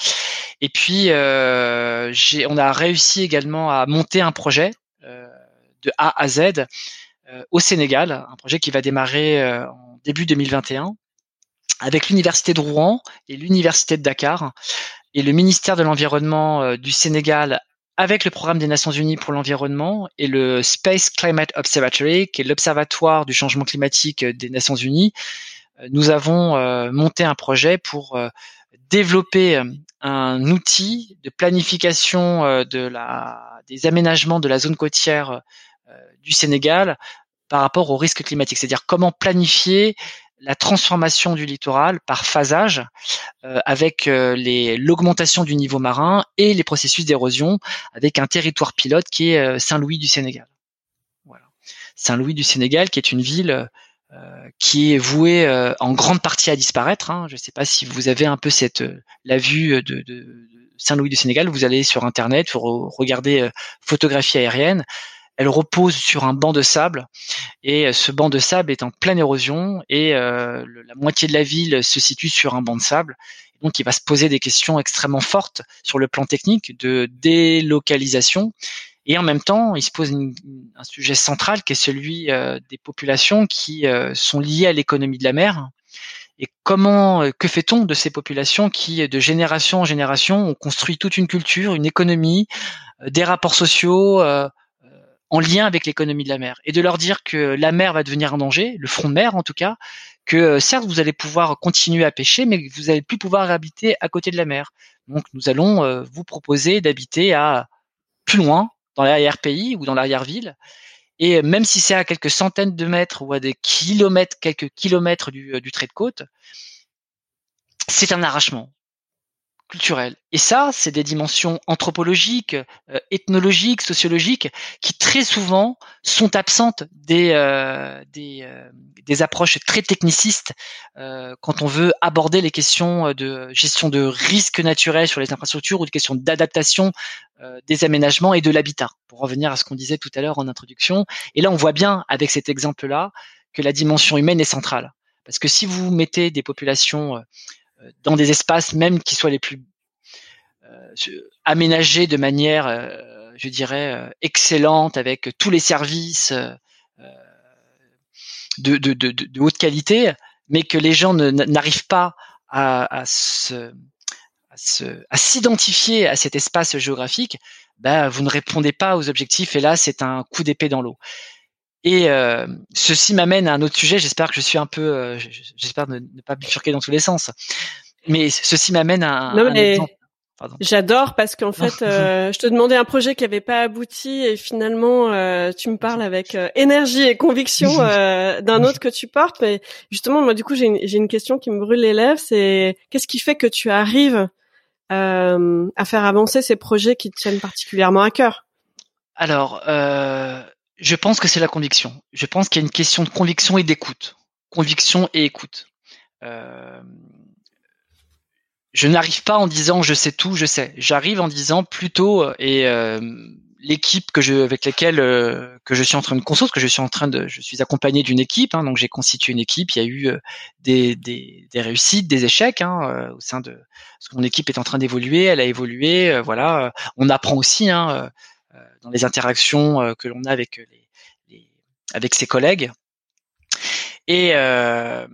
B: Et puis, on a réussi également à monter un projet de A à Z au Sénégal, un projet qui va démarrer en début 2021 avec l'université de Rouen et l'université de Dakar et le ministère de l'environnement du Sénégal avec le programme des Nations Unies pour l'environnement et le Space Climate Observatory, qui est l'observatoire du changement climatique des Nations Unies, nous avons monté un projet pour développer un outil de planification euh, de la, des aménagements de la zone côtière euh, du Sénégal par rapport au risque climatique, c'est-à-dire comment planifier la transformation du littoral par phasage euh, avec l'augmentation du niveau marin et les processus d'érosion avec un territoire pilote qui est Saint-Louis du Sénégal. Voilà. Saint-Louis du Sénégal qui est une ville euh, qui est voué euh, en grande partie à disparaître. Hein. Je ne sais pas si vous avez un peu cette euh, la vue de, de Saint-Louis du Sénégal. Vous allez sur Internet, vous regardez photographie aérienne. Elle repose sur un banc de sable et ce banc de sable est en pleine érosion et la moitié de la ville se situe sur un banc de sable. Donc, il va se poser des questions extrêmement fortes sur le plan technique de délocalisation et en même temps, il se pose un sujet central qui est celui euh, des populations qui euh, sont liées à l'économie de la mer. Et comment, euh, que fait-on de ces populations qui, de génération en génération, ont construit toute une culture, une économie, des rapports sociaux en lien avec l'économie de la mer, et de leur dire que la mer va devenir un danger, le front de mer en tout cas, que certes vous allez pouvoir continuer à pêcher, mais vous n'allez plus pouvoir habiter à côté de la mer. Donc nous allons vous proposer d'habiter à plus loin, dans l'arrière-pays ou dans l'arrière-ville. Et même si c'est à quelques centaines de mètres ou à des kilomètres, quelques kilomètres du, du trait de côte, c'est un arrachement culturel. Et ça, c'est des dimensions anthropologiques, euh, ethnologiques, sociologiques, qui très souvent sont absentes des, euh, des, euh, des, approches très technicistes quand on veut aborder les questions de gestion de risques naturels sur les infrastructures ou des questions d'adaptation des aménagements et de l'habitat, pour revenir à ce qu'on disait tout à l'heure en introduction. Et là, on voit bien avec cet exemple-là que la dimension humaine est centrale. Parce que si vous mettez des populations dans des espaces même qui soient les plus euh, aménagés de manière, euh, je dirais, euh, excellente avec tous les services de, haute qualité, mais que les gens n'arrivent pas à, à s'identifier à cet espace géographique, ben, vous ne répondez pas aux objectifs et là c'est un coup d'épée dans l'eau. Et euh, ceci m'amène à un autre sujet. J'espère que je suis un peu, euh, j'espère ne, pas bifurquer dans tous les sens. Mais ceci m'amène à un, non, exemple.
A: J'adore parce qu'en fait, euh, je te demandais un projet qui avait pas abouti et finalement, tu me parles avec énergie et conviction d'un autre que tu portes. Mais justement, moi, du coup, j'ai une, une question qui me brûle les lèvres. C'est qu'est-ce qui fait que tu arrives à faire avancer ces projets qui te tiennent particulièrement à cœur?
B: Alors, je pense que c'est la conviction. Je pense qu'il y a une question de conviction et d'écoute. Conviction et écoute. Euh, je n'arrive pas en disant je sais tout, je sais. J'arrive en disant plutôt euh, et euh, l'équipe que je avec laquelle que je suis en train de construire, que je suis en train de, je suis accompagné d'une équipe, hein, donc j'ai constitué une équipe. Il y a eu des, des, des réussites, des échecs hein, au sein de. Parce que mon équipe est en train d'évoluer, elle a évolué, voilà. On apprend aussi. Hein, euh, dans les interactions euh, que l'on a avec les, avec ses collègues. Et euh,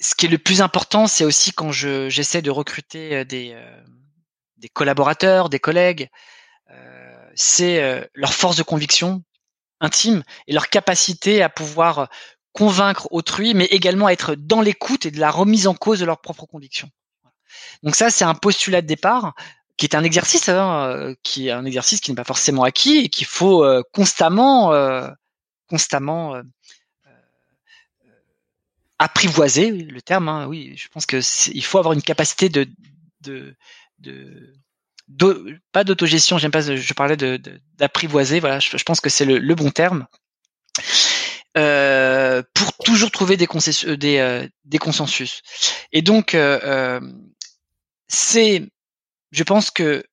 B: ce qui est le plus important, c'est aussi quand je, j'essaie de recruter des, des collaborateurs, des collègues, c'est leur force de conviction intime et leur capacité à pouvoir convaincre autrui, mais également être dans l'écoute et de la remise en cause de leurs propres convictions. Donc ça, c'est un postulat de départ qui est un exercice, hein, euh, qui est un exercice qui n'est pas forcément acquis et qu'il faut euh, constamment, euh, constamment apprivoiser le terme. Hein, oui, je pense que il faut avoir une capacité de, de, de, pas d'autogestion. J'aime pas. Je parlais de d'apprivoiser. Voilà, je, pense que c'est le, le, bon terme. Euh, pour toujours trouver des, des, des consensus. Et donc, euh, c'est je pense que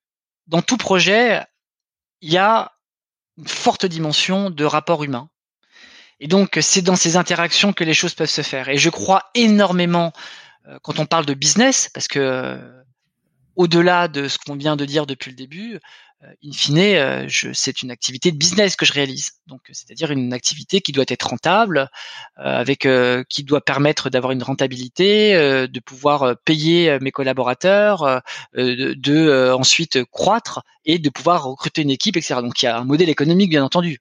B: dans tout projet, il y a une forte dimension de rapport humain. Et donc, c'est dans ces interactions que les choses peuvent se faire. Et je crois énormément euh, quand on parle de business, parce que euh, au-delà de ce qu'on vient de dire depuis le début, in fine, c'est une activité de business que je réalise. Donc, c'est-à-dire une activité qui doit être rentable, avec qui doit permettre d'avoir une rentabilité, de pouvoir payer mes collaborateurs, de, ensuite croître et de pouvoir recruter une équipe, etc. Donc, il y a un modèle économique, bien entendu.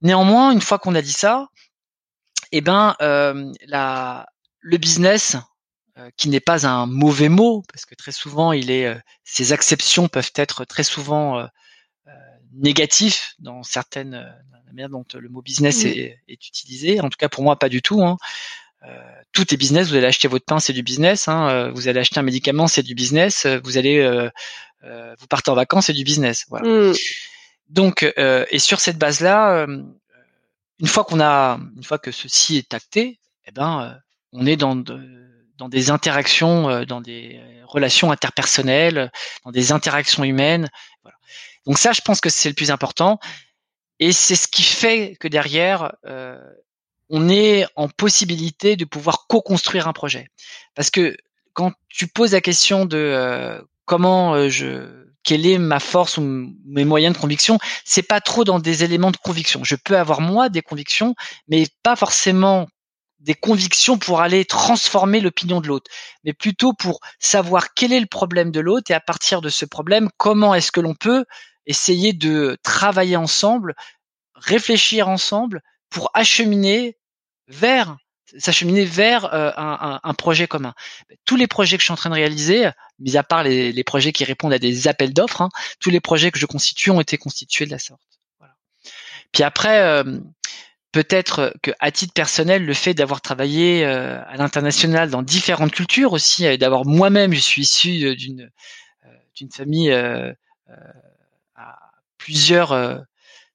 B: Néanmoins, une fois qu'on a dit ça, eh ben, la, le business, euh, qui n'est pas un mauvais mot, parce que très souvent, il est, euh, ces acceptions peuvent être très souvent euh, négatifs dans certaines, la manière dont le mot business est, est, utilisé. En tout cas, pour moi, pas du tout. Hein. tout est business. Vous allez acheter votre pain, c'est du business. Hein. Vous allez acheter un médicament, c'est du business. Vous allez, vous partez en vacances, c'est du business. Voilà. Mm. Donc, et sur cette base-là, une fois qu'on a, une fois que ceci est acté, eh ben, on est dans de, dans des interactions, euh, dans des relations interpersonnelles, dans des interactions humaines. Donc ça, je pense que c'est le plus important. Et c'est ce qui fait que derrière, euh, on est en possibilité de pouvoir co-construire un projet. Parce que quand tu poses la question de euh, comment je, quelle est ma force ou mes moyens de conviction, c'est pas trop dans des éléments de conviction. Je peux avoir moi des convictions, mais pas forcément des convictions pour aller transformer l'opinion de l'autre, mais plutôt pour savoir quel est le problème de l'autre et à partir de ce problème, comment est-ce que l'on peut essayer de travailler ensemble, réfléchir ensemble pour acheminer vers s'acheminer vers euh, un, projet commun. Tous les projets que je suis en train de réaliser, mis à part les, projets qui répondent à des appels d'offres, hein, tous les projets que je constitue ont été constitués de la sorte. Puis après, euh, peut-être que à titre personnel, le fait d'avoir travaillé euh, à l'international dans différentes cultures aussi, et d'avoir moi-même, je suis issu euh, d'une euh, d'une famille à plusieurs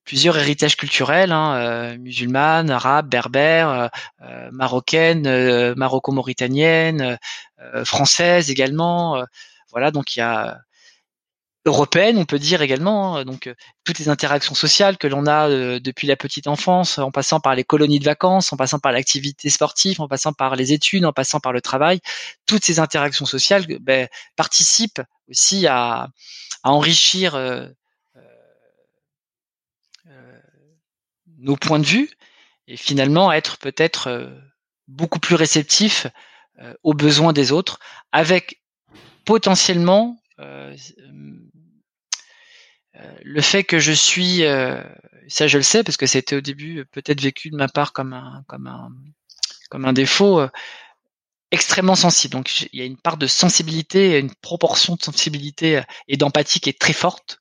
B: plusieurs héritages culturels, hein, musulmanes, arabes, berbères, marocaines, maroco-mauritaniennes, françaises également. voilà, donc il y a européenne, on peut dire également. Hein. donc euh, toutes les interactions sociales que l'on a euh, depuis la petite enfance, en passant par les colonies de vacances, en passant par l'activité sportive, en passant par les études, en passant par le travail, toutes ces interactions sociales ben, participent aussi à, enrichir euh, nos points de vue et finalement être peut-être beaucoup plus réceptif aux besoins des autres, avec potentiellement euh, le fait que je suis, euh, ça je le sais parce que c'était au début peut-être vécu de ma part comme un comme un comme un défaut euh, extrêmement sensible. Donc il y a une part de sensibilité, une proportion de sensibilité et d'empathie qui est très forte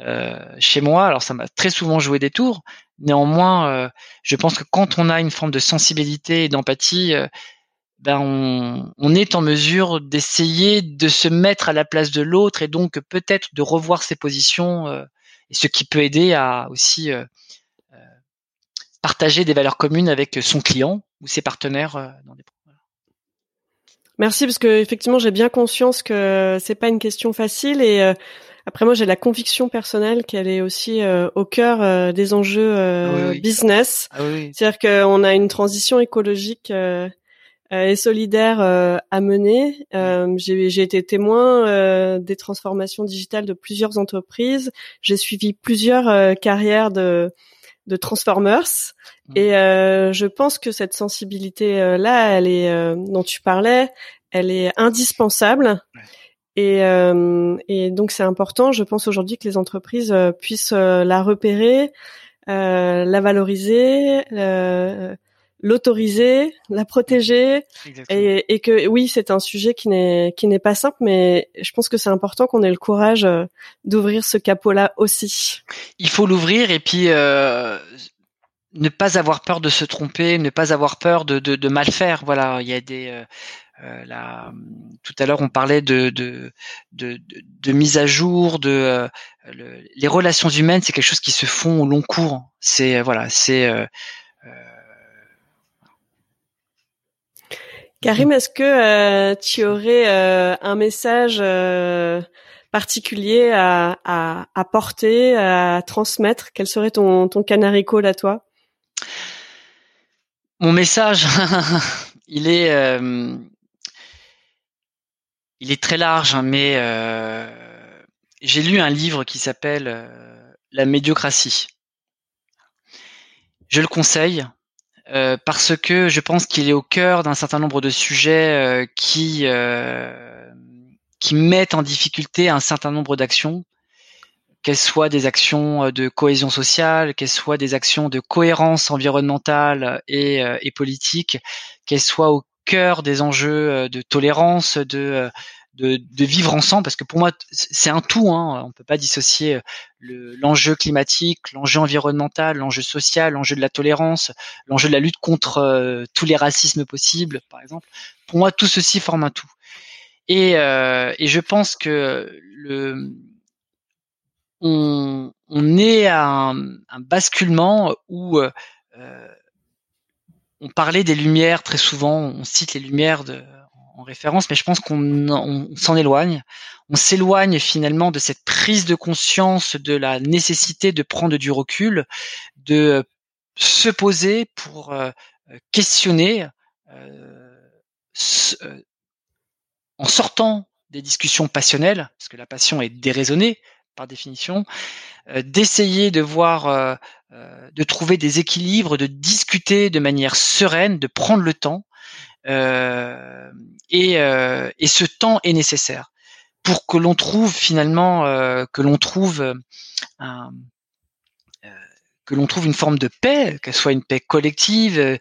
B: euh, chez moi. Alors ça m'a très souvent joué des tours. Néanmoins, je pense que quand on a une forme de sensibilité et d'empathie, ben on, on, est en mesure d'essayer de se mettre à la place de l'autre et donc peut-être de revoir ses positions euh, et ce qui peut aider à aussi euh, euh, partager des valeurs communes avec son client ou ses partenaires dans des
A: Merci parce que effectivement j'ai bien conscience que c'est pas une question facile et après moi j'ai la conviction personnelle qu'elle est aussi au cœur des enjeux business. Ah C'est-à-dire qu'on a une transition écologique euh, et solidaire euh, à mener. Euh, j'ai été témoin des transformations digitales de plusieurs entreprises. J'ai suivi plusieurs carrières de de transformers mmh. et je pense que cette sensibilité là, elle est dont tu parlais, elle est indispensable. Et, et, donc c'est important, je pense aujourd'hui que les entreprises puissent la repérer, la valoriser, l'autoriser, la protéger, et, et, que oui, c'est un sujet qui n'est qui n'est pas simple, mais je pense que c'est important qu'on ait le courage euh, d'ouvrir ce capot-là aussi.
B: Il faut l'ouvrir et puis euh, ne pas avoir peur de se tromper, ne pas avoir peur de, de, de mal faire. Voilà, il y a des euh, euh la, tout à l'heure, on parlait de, de, de, de, mise à jour, de euh, les relations humaines, c'est quelque chose qui se font au long cours. C'est voilà, c'est
A: Karim, est-ce que euh, tu aurais euh, un message euh, particulier à, porter, à transmettre? Quel serait ton, ton canary call à toi?
B: Mon message, il est, il est très large, hein, mais j'ai lu un livre qui s'appelle La médiocratie. Je le conseille parce que je pense qu'il est au cœur d'un certain nombre de sujets qui qui mettent en difficulté un certain nombre d'actions qu'elles soient des actions euh, de cohésion sociale, qu'elles soient des actions de cohérence environnementale et, euh, politique, qu'elles soient au cœur des enjeux euh, de tolérance, de, de, de, vivre ensemble, parce que pour moi c'est un tout. Hein. On peut pas dissocier l'enjeu climatique, l'enjeu environnemental, l'enjeu social, l'enjeu de la tolérance, l'enjeu de la lutte contre tous les racismes possibles, par exemple. Pour moi, tout ceci forme un tout. Et, et je pense que le, on, on est à un, basculement où euh, euh, on parlait des lumières très souvent, on cite les lumières de, en référence, mais je pense qu'on s'en éloigne. On s'éloigne finalement de cette prise de conscience de la nécessité de prendre du recul, de se poser pour euh, questionner en sortant des discussions passionnelles, parce que la passion est déraisonnée, par définition, euh, d'essayer de voir, euh, euh, de trouver des équilibres, de discuter de manière sereine, de prendre le temps. Et, et, ce temps est nécessaire pour que l'on trouve finalement, que l'on trouve un, que l'on trouve une forme de paix, qu'elle soit une paix collective,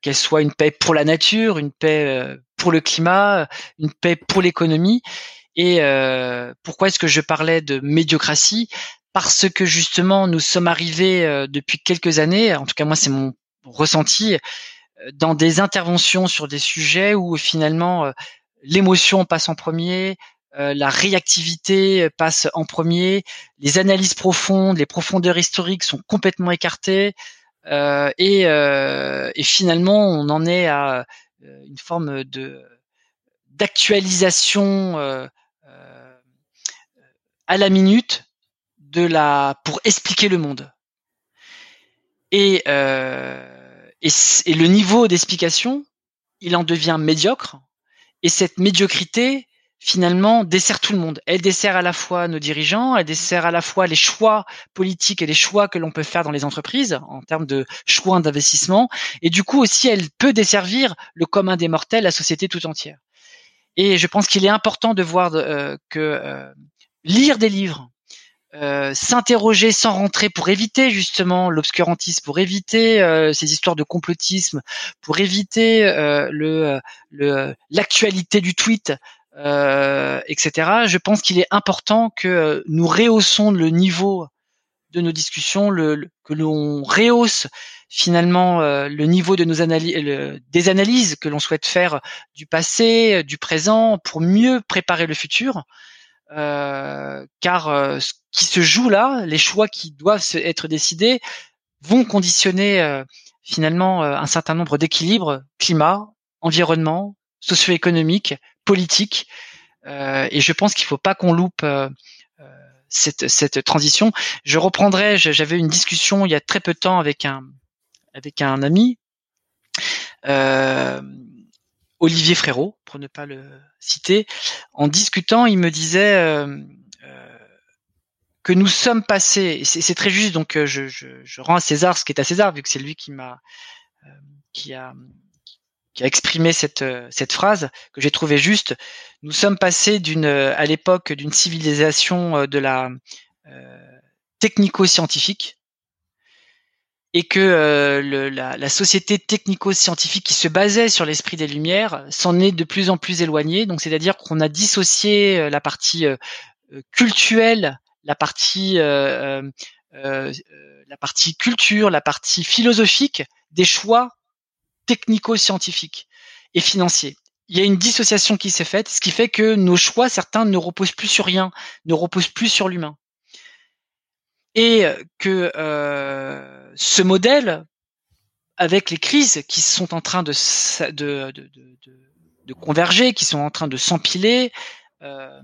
B: qu'elle soit une paix pour la nature, une paix pour le climat, une paix pour l'économie. Et euh, pourquoi est-ce que je parlais de médiocratie? Parce que justement, nous sommes arrivés euh, depuis quelques années, en tout cas moi c'est mon ressenti, euh, dans des interventions sur des sujets où finalement l'émotion passe en premier, la réactivité passe en premier, les analyses profondes, les profondeurs historiques sont complètement écartées, et, et, finalement on en est à une forme de d'actualisation à la minute de la pour expliquer le monde. Et, euh, et, le niveau d'explication, il en devient médiocre. Et cette médiocrité, finalement, dessert tout le monde. Elle dessert à la fois nos dirigeants, elle dessert à la fois les choix politiques et les choix que l'on peut faire dans les entreprises en termes de choix d'investissement. Et du coup aussi, elle peut desservir le commun des mortels, la société tout entière. Et je pense qu'il est important de voir euh, que euh, lire des livres, euh, s'interroger sans rentrer pour éviter justement l'obscurantisme, pour éviter euh, ces histoires de complotisme, pour éviter euh, l'actualité du tweet, etc. Je pense qu'il est important que nous rehaussons le niveau de nos discussions, que l'on rehausse finalement le niveau de nos des analyses que l'on souhaite faire du passé, du présent, pour mieux préparer le futur. Euh, car euh, ce qui se joue là, les choix qui doivent être décidés, vont conditionner euh, finalement un certain nombre d'équilibres climat, environnement, socio-économique, politique. et je pense qu'il ne faut pas qu'on loupe cette, transition. Je reprendrai, j'avais une discussion il y a très peu de temps avec un ami. Olivier Frérot, pour ne pas le citer, en discutant, il me disait euh, euh, que nous sommes passés, c'est très juste, donc euh, je, rends à César ce qui est à César, vu que c'est lui qui m'a qui a exprimé cette cette phrase que j'ai trouvée juste. Nous sommes passés à l'époque d'une civilisation de la technico-scientifique et que euh, la, société technico-scientifique qui se basait sur l'esprit des Lumières s'en est de plus en plus éloignée. Donc, c'est-à-dire qu'on a dissocié euh, la partie euh, culturelle, la partie la partie culture, la partie philosophique des choix technico-scientifiques et financiers. Il y a une dissociation qui s'est faite, ce qui fait que nos choix, certains, ne reposent plus sur rien, ne reposent plus sur l'humain et que euh, ce modèle, avec les crises qui sont en train de, de, de, de converger, qui sont en train de s'empiler, euh,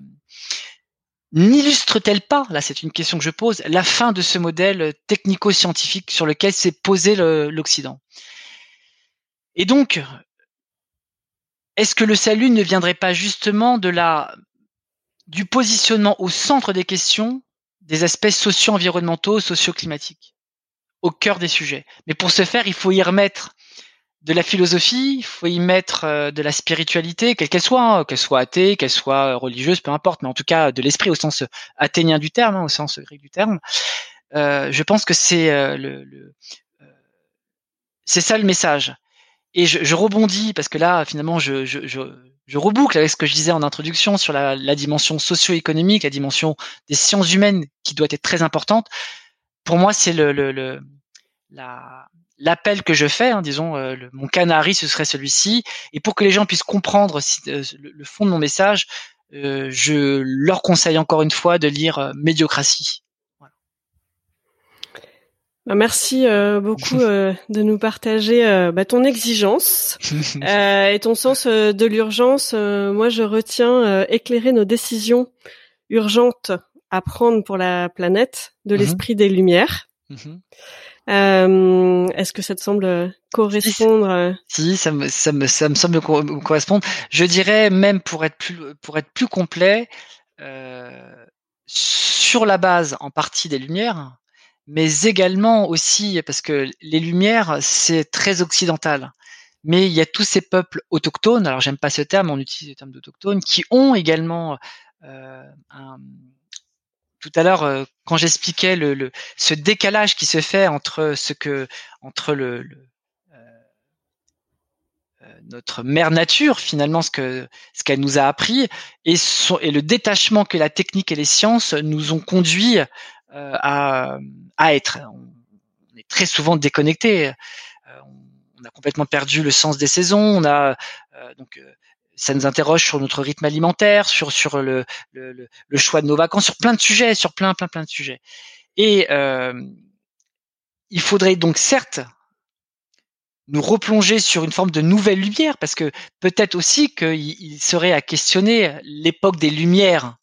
B: n'illustre-t-elle pas, là c'est une question que je pose, la fin de ce modèle technico-scientifique sur lequel s'est posé l'Occident? Et donc, est-ce que le salut ne viendrait pas justement de la du positionnement au centre des questions des aspects socio-environnementaux, socio-climatiques, au cœur des sujets. Mais pour ce faire, il faut y remettre de la philosophie, il faut y mettre euh, de la spiritualité, quelle qu'elle soit, hein, qu'elle soit athée, qu'elle soit religieuse, peu importe, mais en tout cas de l'esprit au sens athénien du terme, hein, au sens grec du terme. Euh, je pense que c'est euh, le, ça le message. Et je, je, rebondis parce que là, finalement, je, je, je, je reboucle avec ce que je disais en introduction sur la, dimension socio-économique, la dimension des sciences humaines qui doit être très importante. Pour moi, c'est le, le, le la, l'appel que je fais, hein, disons, euh, mon canari, ce serait celui-ci. Et pour que les gens puissent comprendre euh, le, fond de mon message, euh, je leur conseille encore une fois de lire Médiocratie.
A: Bah, merci euh, beaucoup euh, de nous partager euh, bah, ton exigence et ton sens de l'urgence. moi, je retiens éclairer nos décisions urgentes à prendre pour la planète de mhm. l'esprit des Lumières. Mhm. Est-ce que ça te semble correspondre
B: Si, ça me, ça me, ça me semble correspondre. Je dirais même pour être plus, pour être plus complet, sur la base en partie des Lumières, mais également aussi parce que les Lumières, c'est très occidental. Mais il y a tous ces peuples autochtones, alors j'aime pas ce terme, on utilise le terme d'autochtones, qui ont également euh, un, tout à l'heure, euh, quand j'expliquais le, le, ce décalage qui se fait entre ce que entre le, le euh, euh notre mère nature finalement ce que ce qu'elle nous a appris et, son, et le détachement que la technique et les sciences nous ont conduit à, à être. On est très souvent déconnecté. Euh, on a complètement perdu le sens des saisons. On a euh, donc ça nous interroge sur notre rythme alimentaire, sur sur le, le, le, choix de nos vacances, sur plein de sujets, sur plein plein plein de sujets. Et euh, il faudrait donc certes nous replonger sur une forme de nouvelle lumière, parce que peut-être aussi qu'il serait à questionner l'époque des lumières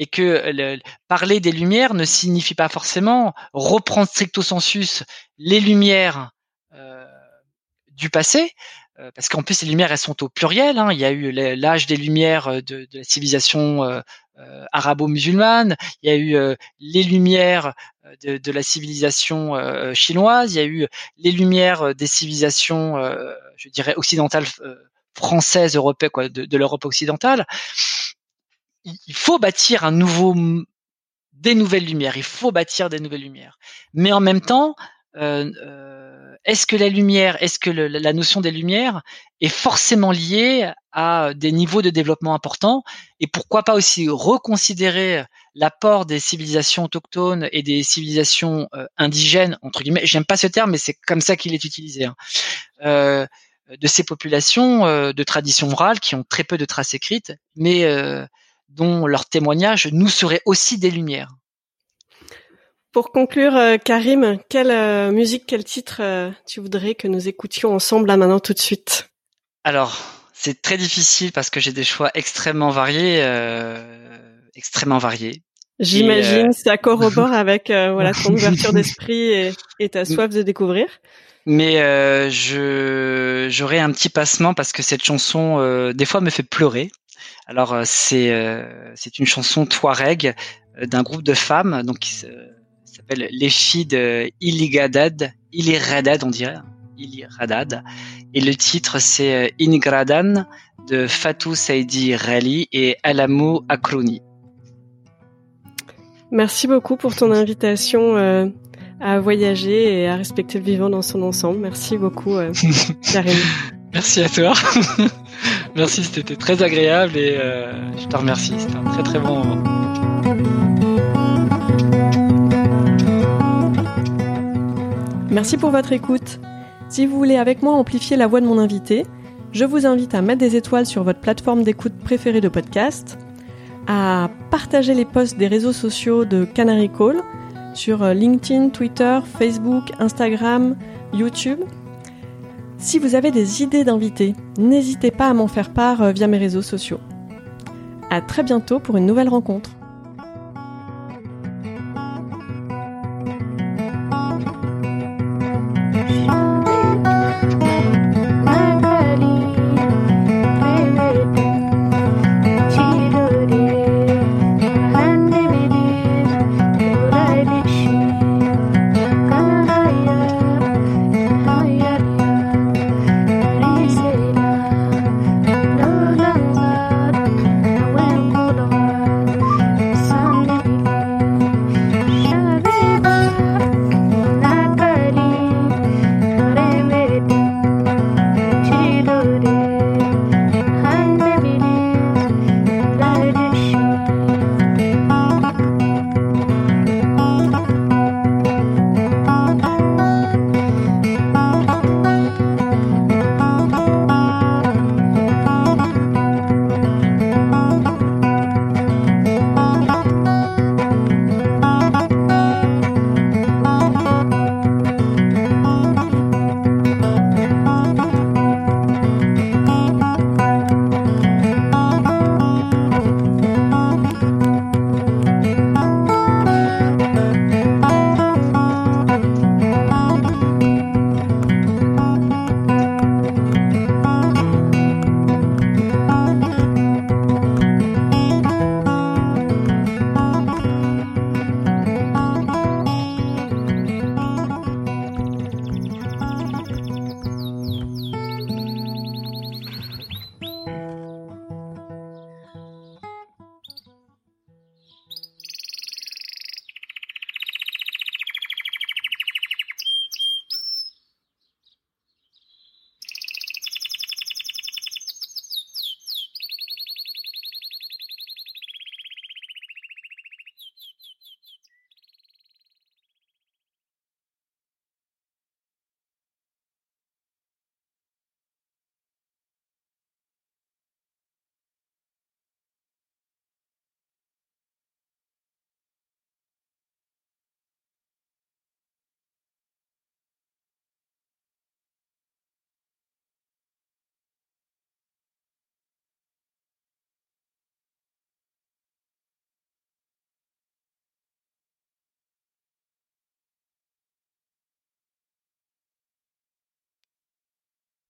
B: et que le, parler des lumières ne signifie pas forcément reprendre stricto sensus les lumières euh, du passé, euh, parce qu'en plus les lumières elles sont au pluriel. Hein. Il y a eu l'âge des lumières euh, de, de la civilisation euh, arabo-musulmane, il y a eu les lumières de, de, la civilisation chinoise, il y a eu les lumières des civilisations, je dirais occidentales, françaises, européennes, quoi, de, de l'Europe occidentale il faut bâtir un nouveau, des nouvelles lumières. Il faut bâtir des nouvelles lumières. Mais en même temps, euh, euh, est-ce que la lumière, est-ce que la notion des lumières est forcément liée à des niveaux de développement importants Et pourquoi pas aussi reconsidérer l'apport des civilisations autochtones et des civilisations euh, indigènes entre guillemets J'aime pas ce terme, mais c'est comme ça qu'il est utilisé. Hein. de ces populations de tradition orale qui ont très peu de traces écrites, mais dont leur témoignage nous serait aussi des lumières.
A: Pour conclure, euh, Karim, quelle euh, musique, quel titre euh, tu voudrais que nous écoutions ensemble là maintenant tout de suite?
B: Alors, c'est très difficile parce que j'ai des choix extrêmement variés, extrêmement variés.
A: J'imagine, ça corrobore avec voilà ton ouverture d'esprit et, et, ta soif de découvrir.
B: Mais je j'aurais un petit passement parce que cette chanson des fois me fait pleurer. Alors euh, c'est euh, c'est une chanson touareg euh, d'un groupe de femmes donc qui s'appelle les filles de Iligadad, Iliradad on dirait, Iliradad et le titre c'est Ingradan de Fatou Saidi Rali et Alamou Akrouni.
A: Merci beaucoup pour ton invitation à voyager et à respecter le vivant dans son ensemble. Merci beaucoup, euh,
B: Merci à toi. Merci, c'était très agréable et euh, je te remercie. C'était un très très bon moment.
A: Merci pour votre écoute. Si vous voulez avec moi amplifier la voix de mon invité, je vous invite à mettre des étoiles sur votre plateforme d'écoute préférée de podcast, à partager les posts des réseaux sociaux de Canary Call sur LinkedIn, Twitter, Facebook, Instagram, YouTube si vous avez des idées d'invités, n'hésitez pas à m'en faire part euh, via mes réseaux sociaux. À très bientôt pour une nouvelle rencontre.